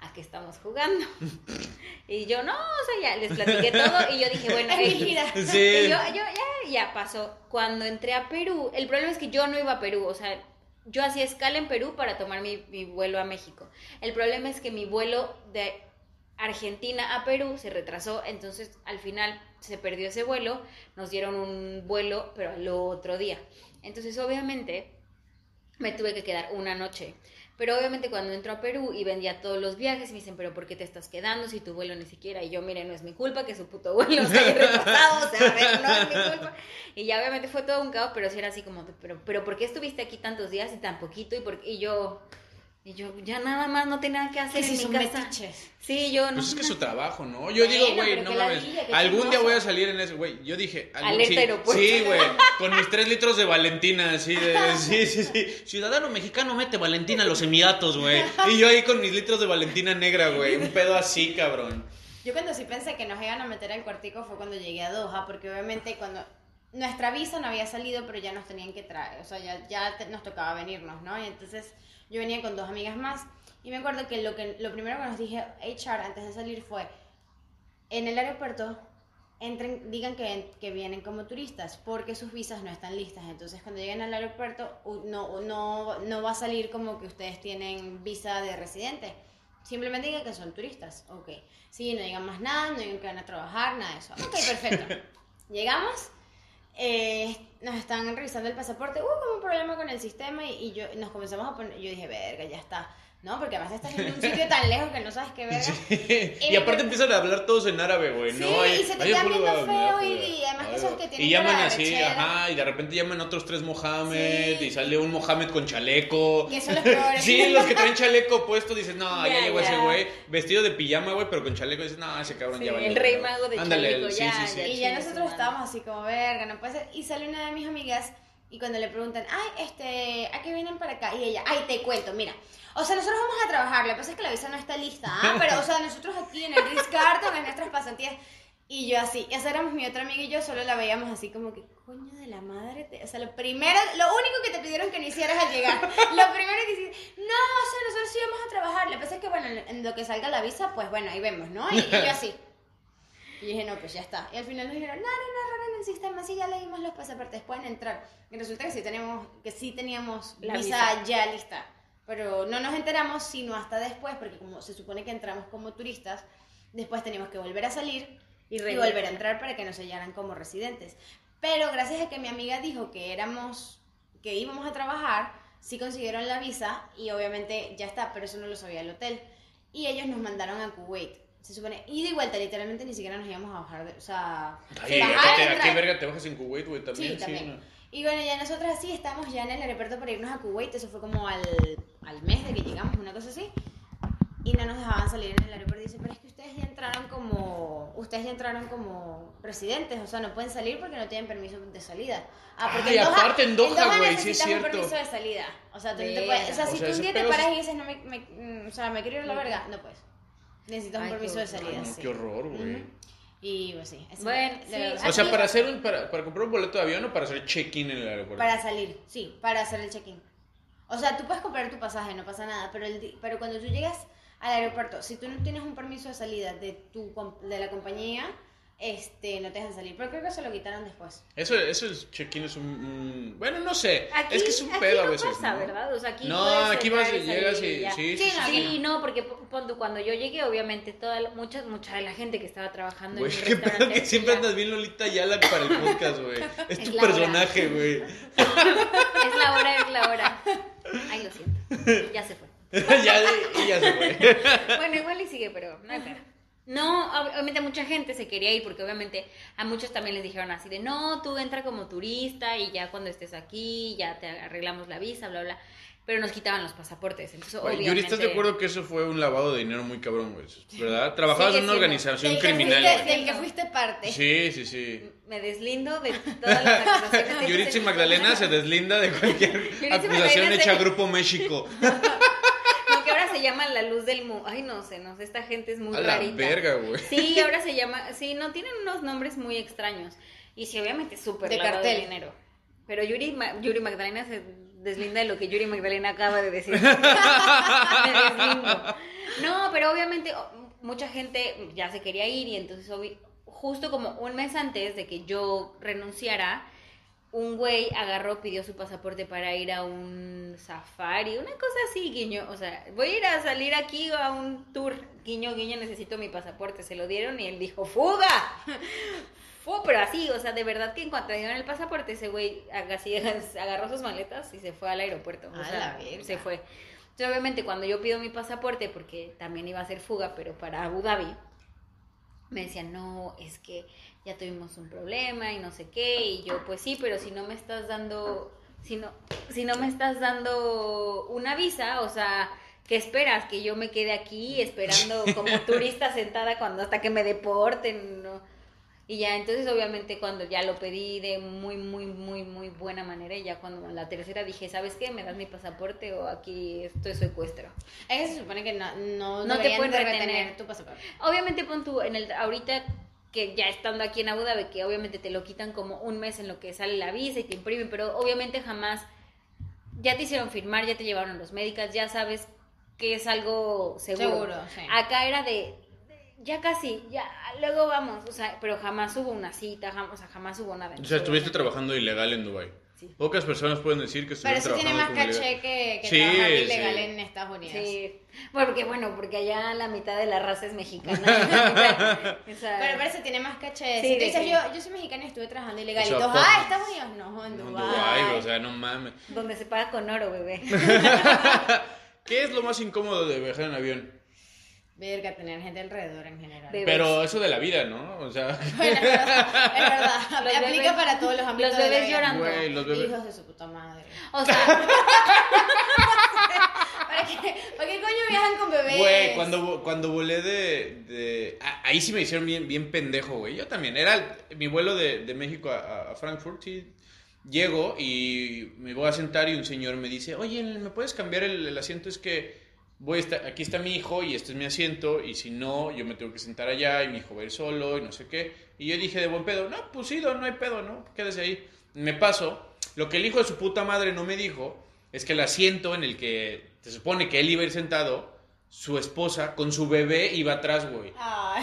¿a qué estamos jugando? y yo, no, o sea, ya les platiqué todo y yo dije, bueno, Es mi X". gira. Sí. Y yo, yo, ya, ya pasó. Cuando entré a Perú, el problema es que yo no iba a Perú, o sea, yo hacía escala en Perú para tomar mi, mi vuelo a México. El problema es que mi vuelo de Argentina a Perú se retrasó, entonces al final se perdió ese vuelo, nos dieron un vuelo, pero al otro día. Entonces, obviamente, me tuve que quedar una noche. Pero obviamente cuando entro a Perú y vendía todos los viajes, me dicen, pero ¿por qué te estás quedando si tu vuelo ni siquiera? Y yo, mire, no es mi culpa que su puto vuelo se haya retrasado, no es mi culpa. Y ya obviamente fue todo un caos, pero sí era así como, pero, pero ¿por qué estuviste aquí tantos días y tan poquito? Y, por, y yo, y yo ya nada más no tenía nada que hacer en si mi casa. metiches. Sí, yo no. Pues es que es su trabajo, ¿no? Yo Bueno, digo, güey, no mames. Algún día voy a salir en ese, güey. Yo dije, algún- sí, aeropuerto. Sí, güey. Con mis tres litros de Valentina, así de. Sí, sí, sí. Ciudadano mexicano mete Valentina a los Emiratos, güey. Y yo ahí con mis litros de Valentina negra, güey. Un pedo así, cabrón. Yo cuando sí pensé que nos iban a meter al cuartico fue cuando llegué a Doha, porque obviamente cuando nuestra visa no había salido, pero ya nos tenían que traer, o sea, ya, ya te- nos tocaba venirnos, ¿no? Y entonces yo venía con dos amigas más y me acuerdo que lo, que lo primero que nos dije HR antes de salir fue, en el aeropuerto entren, digan que, que vienen como turistas porque sus visas no están listas. Entonces, cuando lleguen al aeropuerto, no, no, no va a salir como que ustedes tienen visa de residente. Simplemente digan que son turistas. Ok. Sí, no digan más nada, no digan que van a trabajar, nada de eso. Ok, perfecto. Llegamos, eh, nos están revisando el pasaporte. Hubo como un problema con el sistema y, y yo nos comenzamos a poner. Yo dije, verga, ya está. No, porque además estás en un sitio tan lejos que no sabes qué ver. Sí. Y aparte empiezan a hablar todos en árabe, güey, Sí, ¿no? y se te quedan viendo feo, y- además que tienen Y llaman así, ajá, y de repente llaman otros tres Mohamed, Sí. y sale un Mohamed con chaleco. Que son los peores. Sí, los que traen chaleco puesto dicen, no, ya, Ya, llegó ese ya. güey, vestido de pijama, güey, pero con chaleco, dices, no, ese cabrón Sí, ya valió, el rey güey". mago de Ándale, chaleco, sí, ya, sí, sí. ya. Y ya nosotros estábamos así como, verga, no puede ser. Y sale una de mis amigas y cuando le preguntan, ay, este, ¿a qué vienen para acá? Y ella, ay, te cuento, mira. O sea, nosotros vamos a trabajar, lo que pasa es que la visa no está lista, ¿ah? Pero, o sea, nosotros aquí en el Ritz Carlton, en nuestras pasantías, y yo así, esa éramos mi otra amiga y yo, solo la veíamos así como que, coño de la madre, te-". o sea, lo primero, lo único que te pidieron que no hicieras al llegar, lo primero que hiciste, no, o sea, nosotros sí vamos a trabajar, lo que pasa es que, bueno, en- lo que salga la visa, pues bueno, ahí vemos, ¿no? Y, y yo así. Y dije, no, pues ya está. Y al final nos dijeron, no, no, no, error en el sistema, sí, ya leímos los pasaportes, pueden entrar. Y resulta que sí, tenemos, que sí teníamos La visa, visa. ya lista. Pero no nos enteramos sino hasta después, porque como se supone que entramos como turistas, después teníamos que volver a salir Y y, volver a entrar para que nos sellaran como residentes. Pero gracias a que mi amiga dijo que éramos, que íbamos a trabajar, sí consiguieron la visa y obviamente ya está, pero eso no lo sabía el hotel. Y ellos nos mandaron a Kuwait. Se supone, ida y vuelta, literalmente ni siquiera nos íbamos a bajar, de, o sea, Ay, bajar, ¿a qué, verga te bajas en Kuwait, güey? También, Sí, también. ¿no? Y bueno, ya nosotros así estamos ya en el aeropuerto para irnos a Kuwait, eso fue como al, al mes de que llegamos, una cosa así. Y no nos dejaban salir en el aeropuerto. Y dice, pero es que ustedes ya entraron como, ustedes ya entraron como residentes, o sea, no pueden salir porque no tienen permiso de salida. Ah, porque Ay, en Doha- aparte en Doha, güey, sí es necesitas un cierto. permiso de salida. O sea, tú no te puedes, o sea, O si sea, tú un día te paras es- y dices, no me, me- mm, o sea, me quiero ir a la verga, no puedes. Necesitas Ay, un qué permiso de salida. Sí. qué horror, güey. Y pues sí. Bueno, de sí. verdad. O sea, Aquí- para hacer un, para, para comprar un boleto de avión o para hacer check-in en el aeropuerto. Para salir, sí, para hacer el check-in. O sea, tú puedes comprar tu pasaje, no pasa nada, pero, el pero cuando tú llegas al aeropuerto, si tú no tienes un permiso de salida de, tu, de la compañía, este, no te dejan salir. Pero creo que se lo quitaron después. Eso, eso es check-in es un, un- Bueno, no sé. Aquí, es que es un aquí pedo no a veces. pasa, ¿no? ¿verdad? O sea, aquí No, aquí vas y llegas y. Sí, sí, Sí, sí. no, sí. Sí, no, porque cuando yo llegué, obviamente, toda la- mucha, mucha de la gente que estaba trabajando en el qué pedo restaurante que siempre ya- andas bien Lolita Yala para el podcast, güey. Es Es tu personaje, güey. Es la hora, es la hora. Ay, lo siento. Ya se fue. ya, y ya se fue. Bueno, igual y sigue, pero no hay pedo. No, ob- obviamente mucha gente se quería ir porque obviamente a muchos también les dijeron así de no, tú entra como turista y ya cuando estés aquí ya te arreglamos la visa, bla, bla. Pero nos quitaban los pasaportes. Entonces, Oye, obviamente. Yuri, ¿estás de acuerdo que eso fue un lavado de dinero muy cabrón, güey? ¿Verdad? Trabajabas Sigue en una siendo. organización Del que criminal, fuiste- del que fuiste parte. Sí, sí, sí. Me deslindo de todas las acusaciones. Yuritsi. Magdalena se deslinda de cualquier acusación hecha a Grupo México. Se llama la luz del mu. Ay, no sé, no sé, esta gente es muy A la rarita. verga, güey. Sí, ahora se llama, sí, no, tienen unos nombres muy extraños. Y sí, obviamente súper De lavado de cartel. dinero. Pero Yuri, Ma- Yuri Magdalena se deslinda de lo que Yuri Magdalena acaba de decir. Me deslindo. No, pero obviamente mucha gente ya se quería ir y entonces justo como un mes antes de que yo renunciara, un güey agarró, pidió su pasaporte para ir a un safari, una cosa así, guiño. O sea, voy a ir a salir aquí a un tour, guiño, guiño, necesito mi pasaporte. Se lo dieron y él dijo, ¡fuga! Fu, pero así, o sea, de verdad que en cuanto le dieron el pasaporte, ese güey así agarró sus maletas y se fue al aeropuerto. O A sea, la se fue. Entonces, obviamente, cuando yo pido mi pasaporte, porque también iba a ser fuga, pero para Abu Dhabi, me decían, no, es que ya tuvimos un problema y no sé qué, y yo, pues sí, pero si no me estás dando, si no, si no me estás dando una visa, o sea, ¿qué esperas? Que yo me quede aquí esperando como turista sentada cuando hasta que me deporten, ¿no? Y ya, entonces obviamente cuando ya lo pedí de muy, muy, muy, muy buena manera, y ya cuando la tercera dije, ¿sabes qué? ¿Me das mi pasaporte o aquí estoy secuestro? Se supone que no, no, No te pueden de retener. tu pasaporte. Obviamente pon tú en el ahorita que ya estando aquí en Abu Dhabi que obviamente te lo quitan como un mes en lo que sale la visa y te imprimen, pero obviamente jamás ya te hicieron firmar, ya te llevaron los médicos, ya sabes que es algo seguro. Seguro, sí. Acá era de ya casi, ya luego vamos, o sea, pero jamás hubo una cita, jamás, o sea, jamás hubo nada. O sea, estuviste trabajando ilegal en Dubai. Sí. Pocas personas pueden decir que Pero eso tiene más caché ilegal. que, que Sí, trabajar sí. ilegal en Estados Unidos. Sí. Bueno, porque bueno, porque allá la mitad de la raza es mexicana. Pero parece que tiene más caché. Sí, si tú dices, que- yo, yo soy mexicana y estuve trabajando ilegal. O sea, y todos, ah, Estados Unidos. No, en Dubái. Dubái, o sea, no mames. donde se paga con oro, bebé. ¿Qué es lo más incómodo de viajar en avión? Verga, tener gente alrededor en general. Bebés. Pero eso de la vida, ¿no? O sea, Bueno, es verdad, es verdad. Los Aplica bebés- para todos los ámbitos los de la bebés vida. llorando. güey, los bebés. Hijos de su puta madre. O sea, ¿Para qué, ¿Para qué coño viajan con bebés? Güey, cuando, cuando volé de, de- a- Ahí sí me hicieron bien, bien pendejo, güey. Yo también. Era mi vuelo de, de México a, a Frankfurt, sí. Llego y me voy a sentar y un señor me dice, oye, ¿me puedes cambiar el, el asiento? Es que aquí está mi hijo y este es mi asiento y si no, yo me tengo que sentar allá y mi hijo va a ir solo y no sé qué. Y yo dije de buen pedo, no, pues sí, no no hay pedo, ¿no? Quédese ahí. Me paso. Lo que el hijo de su puta madre no me dijo es que el asiento en el que se supone que él iba a ir sentado, su esposa con su bebé iba atrás, güey.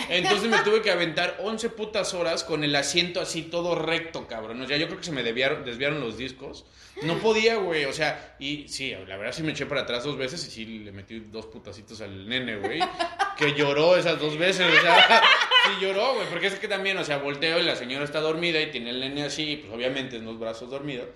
Entonces me tuve que aventar 11 putas horas con el asiento así todo recto, cabrón. O sea, yo creo que se me desviaron, desviaron los discos. No podía, güey. O sea, y sí, la verdad sí me eché para atrás dos veces y sí le metí dos putacitos al nene, güey. Que lloró esas dos veces. O sea, sí lloró, güey. Porque es que también, o sea, volteo y la señora está dormida y tiene el nene así, pues obviamente en los brazos dormido.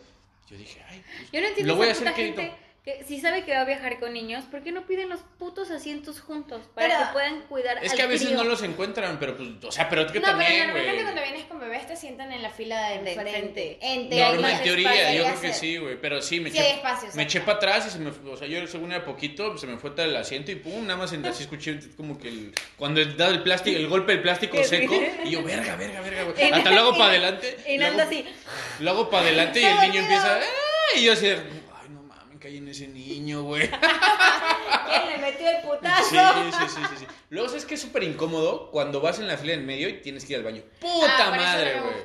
Yo dije, ay, pues, yo no entiendo lo voy a hacer puta quedito. Que si sabe que va a viajar con niños, ¿por qué no piden los putos asientos juntos? Para Pero- que puedan cuidar Es al que a veces crío? no los encuentran, pero pues, o sea, pero es que no, pero también, normalmente güey. cuando vienes con bebés te sientan en la fila de De enfrente. En teoría. En teoría, yo creo que sí, güey. Pero sí, me Sí eché, hay espacio, me eché para atrás y se me fue, o sea, yo según era poquito, se me fue tal el asiento y pum, nada más en- así escuché como que el, cuando da el plástico, el golpe del plástico seco, y yo, verga, verga, verga, güey. Hasta lo hago y- para adelante. Y lo hago- Nando así. Lo hago para adelante y el niño empieza, y yo así, de, ay, no mames, caí en ese niño, güey. ¿Quién le metió el putazo? Sí, sí, sí, sí, sí. Luego, ¿sabes que es súper incómodo? Cuando vas en la fila en medio y tienes que ir al baño. Ah, ¡Puta por eso madre, no güey!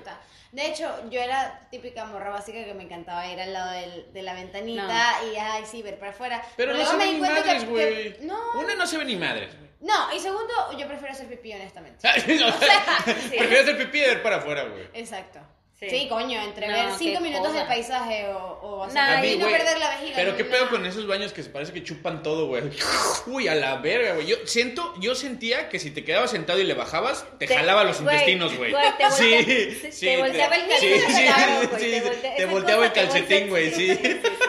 De hecho, yo era típica morra básica que me encantaba ir al lado del- de la ventanita y ay, sí, ver para afuera. Pero no se me ven ni madres, que- güey. que- No, Una no se ve ni madres, güey. no, y segundo, yo prefiero hacer pipí, honestamente. O sea, Prefiero hacer pipí y ver para afuera, güey. Exacto. Sí. Sí, coño, entre No, ver cinco minutos joda. del paisaje o, o hacer Nah, pipí y no perder la vejiga. Pero qué pedo con esos baños que se parece que chupan todo, güey. Uy, a la verga, güey. Yo siento, yo sentía que si te quedabas sentado y le bajabas, te, Te- jalaba los intestinos, güey. Sí, te volteaba el calcetín, sí, sí, te volteaba el cosa calcetín, güey, sí.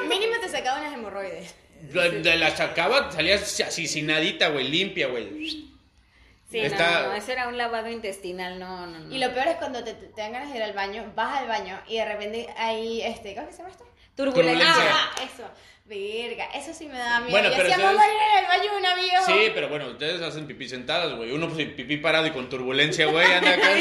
Mínimo te sacaba unas hemorroides. De de la sacaba, salías así sin nadita, güey, limpia, güey. Sí, Está- no, no, eso era un lavado intestinal, no, no, no. Y lo peor es cuando te, te, dan ganas de ir al baño, vas al baño y de repente hay, este, ¿cómo se llama esto? Turbulencia. Turbulencia. Ah, eso. Verga, eso sí me da miedo. Bueno, pero hacíamos baño en el baño de un amigo. Sí, pero bueno, ustedes hacen pipí sentadas, güey. Uno pues pipí parado y con turbulencia, güey, anda acá.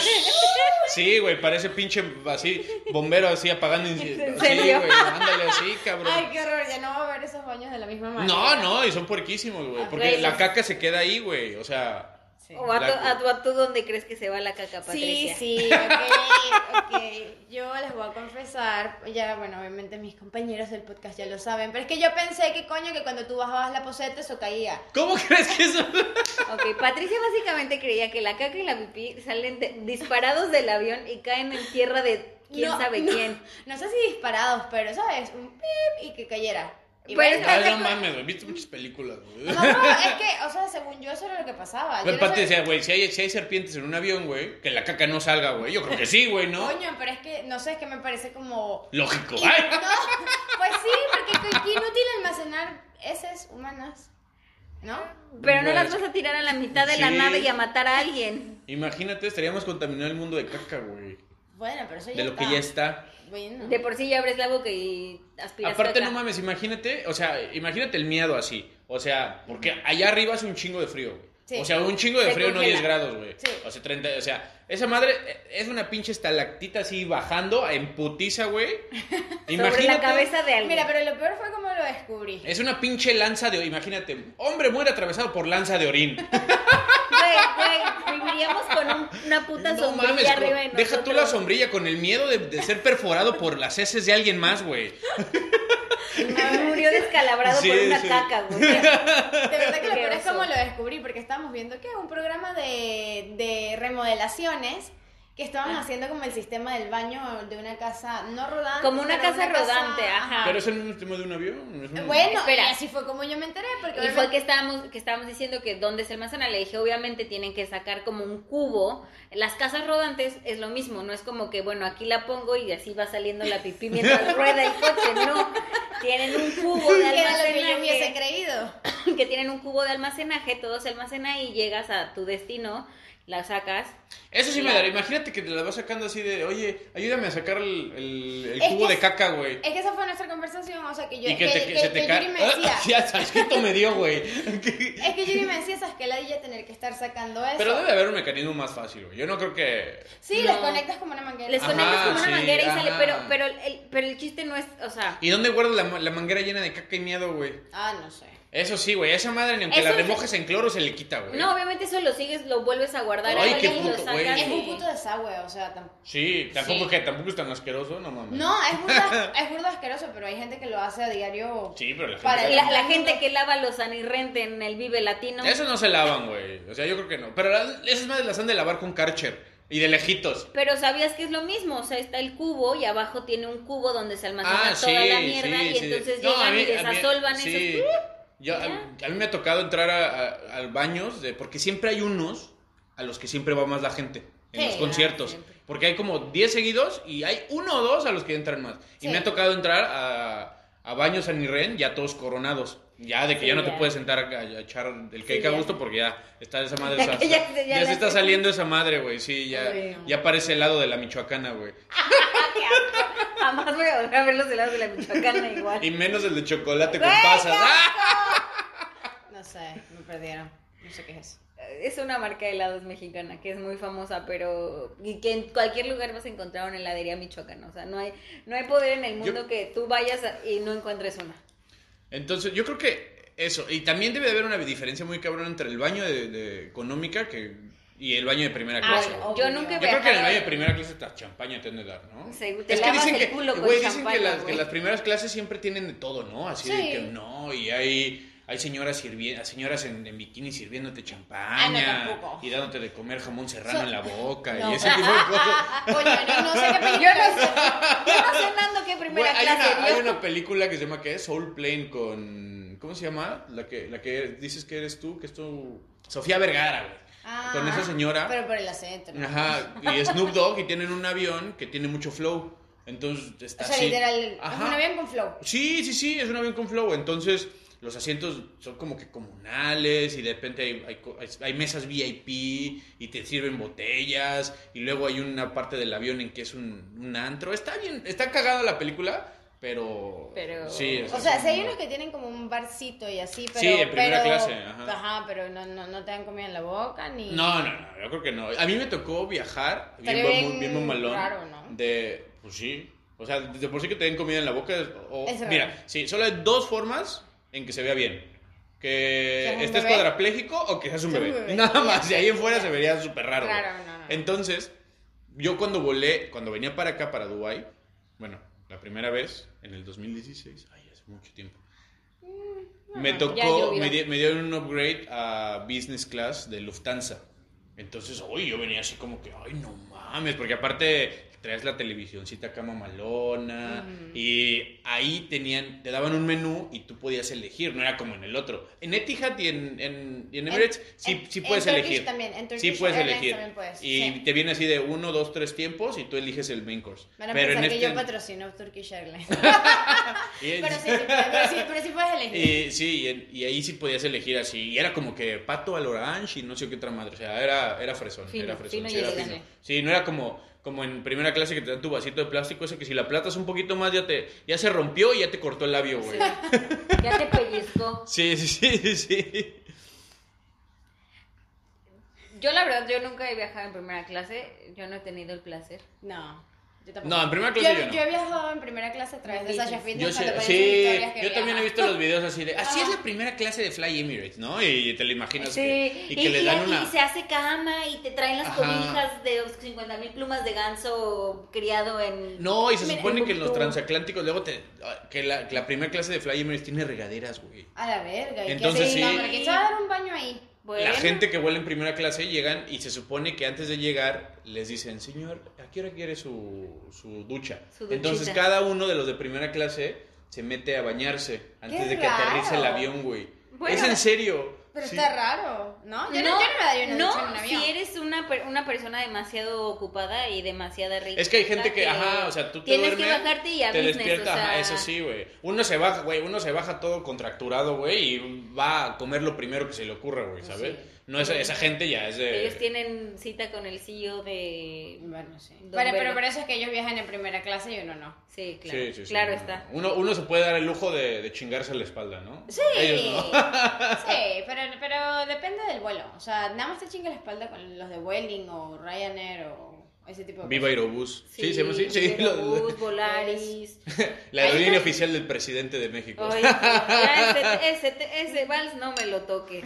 Sí, güey, parece pinche así, bombero así apagando. inci- Sí, serio? güey, ándale así, cabrón. Ay, qué horror, ya no voy a ver esos baños de la misma manera. No, no, y son puerquísimos, güey. Porque Güey, la caca se queda ahí, güey. O sea, Sí. O a, tu, a, tu, a tú dónde crees que se va la caca, Sí, Patricia. sí, ok, ok. Yo les voy a confesar, ya, bueno, obviamente mis compañeros del podcast ya lo saben, pero es que yo pensé que coño que cuando tú bajabas la poseta eso caía. ¿cómo crees que eso? Ok, Patricia básicamente creía que la caca y la pipí salen de- disparados del avión y caen en tierra de quién No, sabe no, quién. No sé si disparados, pero, ¿sabes? Un pip y que cayera. Y Pero bueno, es Ay, no mames, güey. Viste muchas películas, güey. no, no, es que, o sea, según yo eso era lo que pasaba. Pero no Pati decía, güey, si hay, si hay serpientes en un avión, güey, que la caca no salga, güey. Yo creo que sí, güey, ¿no? Coño, pero es que, no sé, es que me parece como... Lógico. Y- Ay. no, pues sí, porque qué qué inútil almacenar heces humanas, ¿no? Pero no las vas a tirar a la mitad de la nave y a matar a alguien. Imagínate, estaríamos contaminando el mundo de caca, güey. Bueno, pero eso ya De lo está. que ya está. Bueno. De por sí ya abres la boca y aspiras Aparte, no mames, imagínate, o sea, imagínate el miedo así. O sea, porque allá arriba hace un chingo de frío, güey. Sí. O sea, un chingo de Se frío, no congela. 10 grados, güey. Sí. O sea, 30, o sea, esa madre eh, es una pinche estalactita así bajando en putiza, güey. Sobre la cabeza de alguien. Mira, pero lo peor fue cómo lo descubrí. Es una pinche lanza de, imagínate, hombre muere atravesado por lanza de orín. Güey, güey, viviríamos con un- una puta No sombrilla mames, arriba de deja tú nosotros. la sombrilla con el miedo de, de ser perforado por las heces de alguien más, güey. Murió descalabrado Sí, por una sí. caca, güey. De verdad que lo peor es cómo lo descubrí, porque estábamos viendo que un programa de, de remodelaciones que estaban Ah. haciendo como el sistema del baño de una casa no rodante. Como una casa rodante, ajá. Pero es el mismo tema de un avión. es un- Bueno, Espera. y así fue como yo me enteré, porque Y fue obviamente- que estábamos, que estábamos diciendo que dónde se almacena. Le dije, obviamente tienen que sacar como un cubo. Las casas rodantes es lo mismo, no es como que, bueno, aquí la pongo y así va saliendo la pipí mientras rueda el coche, no. tienen un cubo de Que era lo que yo hubiese almacenaje. creído. Que tienen un cubo de almacenaje, todo se almacena y llegas a tu destino, la sacas. Eso sí me daría. Imagínate que te la vas sacando así de, oye, ayúdame a sacar el, el- cubo que de caca, güey. Es que esa fue nuestra conversación, o sea, que yo... Y que, te, que se te que. Yuri me decía... Ah, ya sabes que esto me dio, güey. Es que Yuri me decía, ¿sabes qué ladilla tener que estar sacando eso? Pero debe haber un mecanismo más fácil, güey. Yo no creo que. Sí, No. les conectas como una manguera. Les Ajá, conectas como una sí, manguera y sale, pero, pero, el, pero el chiste no es, o sea, ¿Y dónde guardas la, la manguera llena de caca y miedo, güey? Ah, no sé. Eso sí, güey. Esa madre, ni aunque Eso la es- remojes en cloro, se le quita, güey. no, obviamente eso lo sigues, lo vuelves a guardar Ay, qué y lo puto, sacas güey. Es y- un puto desagüe, o sea, tampoco... Sí, tampoco Sí. que tampoco es tan asqueroso, no mames. No, es burda, es burda asqueroso, pero hay gente que lo hace a diario. Sí, pero la gente. Para Y la, la gente que lava los anirrente en el Vive Latino. Eso no se lavan, güey. O sea, yo creo que no. Pero la- esas madres las han de lavar con Karcher. Y de lejitos. Pero sabías que es lo mismo, o sea, está el cubo y abajo tiene un cubo donde se almacena Ah, toda sí, la mierda sí, y sí. entonces No, llegan mí- y desasolvan sí. esos. Yo, a, a mí me ha tocado entrar a, baños, de, porque siempre hay unos a los que siempre va más la gente en Sí, los conciertos. siempre. Porque hay como 10 seguidos y hay uno o dos a los que entran más. Y me ha tocado entrar a, a baños San Irren ya todos coronados. Ya de que Sí, ya no te puedes sentar a, a echar el cake Sí, a ya. gusto porque ya está esa madre. Ya se está saliendo esa madre, güey. Sí, ya, no. ya parece el lado de la Michoacana, güey. Jamás voy a volver a ver los helados de la Michoacana igual. Y menos el de chocolate con pasas. No sé, me perdieron. No sé qué es eso. Es una marca de helados mexicana que es muy famosa, pero y que en cualquier lugar vas a encontrar una heladería michoacana. O sea, no hay, no hay poder en el mundo Yo- que tú vayas a- y no encuentres una. Entonces, yo creo que eso. Y también debe de haber una diferencia muy cabrón entre el baño de, de económica que, y el baño de primera clase. bueno, Yo nunca Yo creo que en el baño de primera clase hasta champaña te han de dar, ¿no? Te es que dicen el que, culo güey, dicen que las, que las primeras clases siempre tienen de todo, ¿no? Así de que no, y hay, hay señoras señoras en, en bikini sirviéndote Ah, champaña no, tampoco. y dándote de comer jamón serrano So- en la boca No. y ese tipo de cosas. Coño, no, no sé qué Yo película no es. sé, yo no sé Nando qué primera Güey, hay, clase una, hay una película que se llama ¿qué es? Soul Plane con ¿cómo se llama? La que la que dices que eres tú, que es tu Sofía Vergara, güey. Ah, con esa señora. Pero por el acento. ¿no? Ajá, y Snoop Dogg y tienen un avión que tiene mucho flow. Entonces O está sea, así. literal, es un avión con flow. Sí, sí, sí, es un avión con flow. Entonces, los asientos son como que comunales y de repente hay, hay hay- mesas VIP y te sirven botellas y luego hay una parte del avión en que es un, un antro. Está bien, está cagada la película, pero... Pero- Sí, O sea, si hay unos que tienen como un barcito y así, pero... Sí, en primera pero- clase, ajá. pero no, no, no te dan comida en la boca ni... No, no, no, yo creo que no. A mí me tocó viajar bien, bien bien mamalón. raro, ¿no? De, pues sí. O sea, de por sí que te den comida en la boca. O, Es raro. mira, sí, solo hay dos formas en que se vea bien. Que estés bebé. cuadrapléjico o que seas un bebé. un bebé. Nada más, de ahí en fuera se vería súper raro. no, no. Entonces, yo cuando volé, cuando venía para acá, para Dubai bueno, la primera vez, en el 2016, ay, hace mucho tiempo. Me ya tocó, me, di- me dieron un upgrade a business class de Lufthansa. Entonces, uy, yo venía así como que, ay, no mames, porque aparte traes la televisioncita acá mamalona y ahí tenían, te daban un menú y tú podías elegir, no era como en el otro. En Etihad y en, en, y en En- Emirates sí, en- sí puedes elegir. también, en sí puedes Airlines elegir. también puedes, y sí. te viene así de uno, dos, tres tiempos y tú eliges el main course. Van a Pero pensar en que este- yo patrocino Turkish Airlines. pero, sí, pero, sí, pero sí puedes elegir. Y sí, y, ahí sí podías elegir así. Y era como que pato al orange y no sé qué otra madre. O sea, era, era fresón. Fino, era fresón. fino sí, y era elegante. fino. Sí, no era como, como en primera clase que te dan tu vasito de plástico, ese que si la aplatas un poquito más ya te ya se rompió y ya te cortó el labio, güey. Ya te pellizcó. Sí, sí, sí, sí. Yo la verdad, yo nunca he viajado en primera clase, yo no he tenido el placer. No, yo tampoco. No, en primera clase yo, yo no. yo he viajado en primera clase a través de Sasha Yo Fitness. sé, cuando sí, aparecen historias que yo también he viaja. visto los videos así de, así es Ah. la primera clase de Fly Emirates, ¿no? Y te lo imaginas Sí, que, y que le y dan aquí una... se hace cama y te traen las Ajá. cobijas de 50 mil plumas de ganso criado en... No, y se Mira, supone que en los transatlánticos luego te... Que la, que la primera clase de Fly Emirates tiene regaderas, güey. A la verga. ¿y qué Entonces, sí. No, pero que se va a dar un baño ahí. Bueno, La gente que vuela en primera clase llegan y se supone que antes de llegar les dicen, señor, ¿a qué hora quiere su, su ducha? Su. Entonces cada uno de los de primera clase se mete a bañarse antes ¡Qué de que aterrice el avión, güey. Bueno. es en serio. Pero Sí. está raro, ¿no? Yo no, yo no me daría una no, ducha en un avión. si eres una, per- una persona demasiado ocupada y demasiada rica. Es que hay gente que, ajá, o sea, tú te Tienes duermes, que bajarte y a te business, despiertas, o sea, ajá, eso sí, güey. Uno se baja, güey, uno se baja todo contracturado, güey, y va a comer lo primero que se le ocurra, güey, ¿sabes? Sí. No, esa, esa gente ya es de... Ellos tienen cita con el CEO de... Bueno, sí. Don Pero, por eso es que ellos viajan en primera clase y uno no. Sí, claro. Sí, sí, sí. claro no. está. Uno, uno se puede dar el lujo de, de chingarse la espalda, ¿no? Sí, Ellos no. sí, pero, pero depende del vuelo. O sea, nada más te chinga la espalda con los de Vueling o Ryanair o ese tipo de Viva. Aerobús. Sí, así. Sí, lo- Aerobús, Volaris. la aerolínea oficial del presidente de México. Oye, ya ese, ese, ese vals no me lo toques.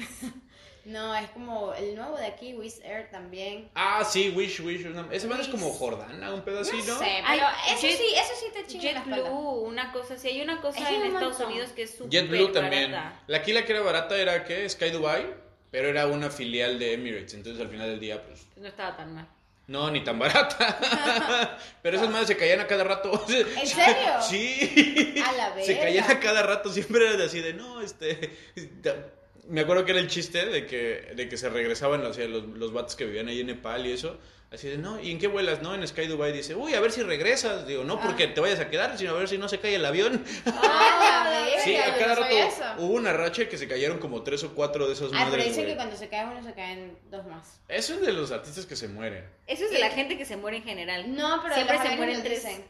No, es como el nuevo de aquí, Wizz Air también. Ah, sí, Wish, Wish. una- Ese man es como Jordana, un pedo así, ¿no? Sé, Ay, pero eso Jet- sí, eso sí te chinga. JetBlue, una cosa, si hay una cosa Es en un Estados montón. Unidos que es súper JetBlue también. La aquí la que era barata era, ¿qué? Sky Dubai, pero era una filial de Emirates. Entonces, al final del día, pues, no estaba tan mal. no, ni tan barata. pero esas madres se caían a cada rato. ¿En serio? Sí. A la Se verga. caían a cada rato. Siempre era de así de, no, este... Me acuerdo que era el chiste de que, de que se regresaban o sea, los, los vatos que vivían ahí en Nepal y eso. Así de, no, ¿y en qué vuelas? No, en Sky Dubai dice, uy, a ver si regresas. Digo, no porque Ah. te vayas a quedar, sino a ver si no se cae el avión. Ah, la Sí, a cada rato hubo una racha que se cayeron como tres o cuatro de esos Ah, pero madres, dicen güey. que cuando se cae uno se caen dos más. Eso es de los artistas que se mueren. Eso es de la gente que se muere en general. No, pero Siempre se mueren tres. Dicen.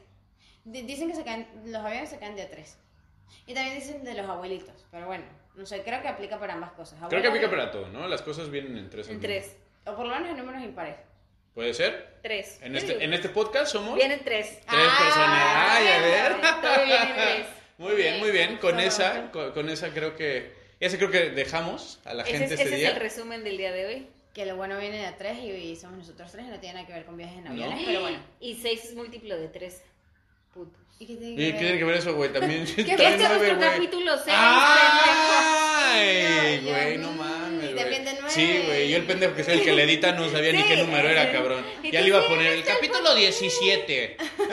Di- dicen que se caen, los aviones se caen de a tres. Y también dicen de los abuelitos. Pero bueno, no sé, creo que aplica para ambas cosas. Creo que aplica para todo, ¿no? Las cosas vienen en tres. En tres. O por lo menos en números impares. ¿Puede ser? Tres. En este, digo en este podcast somos Vienen tres. tres Ah, personas. Ay, a ver. Todo viene en tres. Muy bien, muy bien. Con esa, con, con esa creo que... Esa creo que dejamos a la Ese, gente es, este ese es día. el resumen del día de hoy. Que lo bueno viene de a tres y, y somos nosotros tres. y No tiene nada que ver con viajes en No. aviones. Pero bueno. Y seis es múltiplo de tres. Putos. ¿Y qué tiene ¿Y que qué ver? tiene que ver eso, güey? También... ¿Qué también este es nuestro güey. capítulo seis, ¡Ay, güey! No mames, y güey. también de nueve. Sí, güey. Yo el pendejo que soy el que le edita no sabía ni qué número era, cabrón. Ya le iba a poner el capítulo 17. En este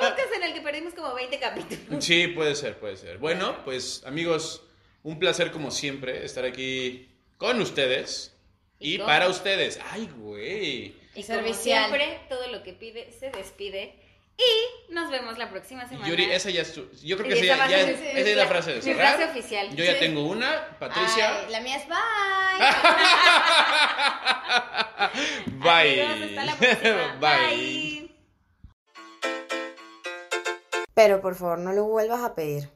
podcast en el que perdimos como 20 capítulos. Sí, puede ser, puede ser. Bueno, pues amigos, un placer como siempre estar aquí con ustedes y Y con- para ustedes. Ay, güey. Y Servicial. como siempre, todo lo que pide se despide. Y nos vemos la próxima semana. Yuri, esa ya es tu- Yo creo que esa, ya, ya- ser- esa es la frase de Mi cerrar. frase oficial. Yo ya Sí. tengo una, Patricia. Ay, la mía es bye. Bye. Amigos, hasta la próxima. Bye. Bye. Pero por favor, no lo vuelvas a pedir.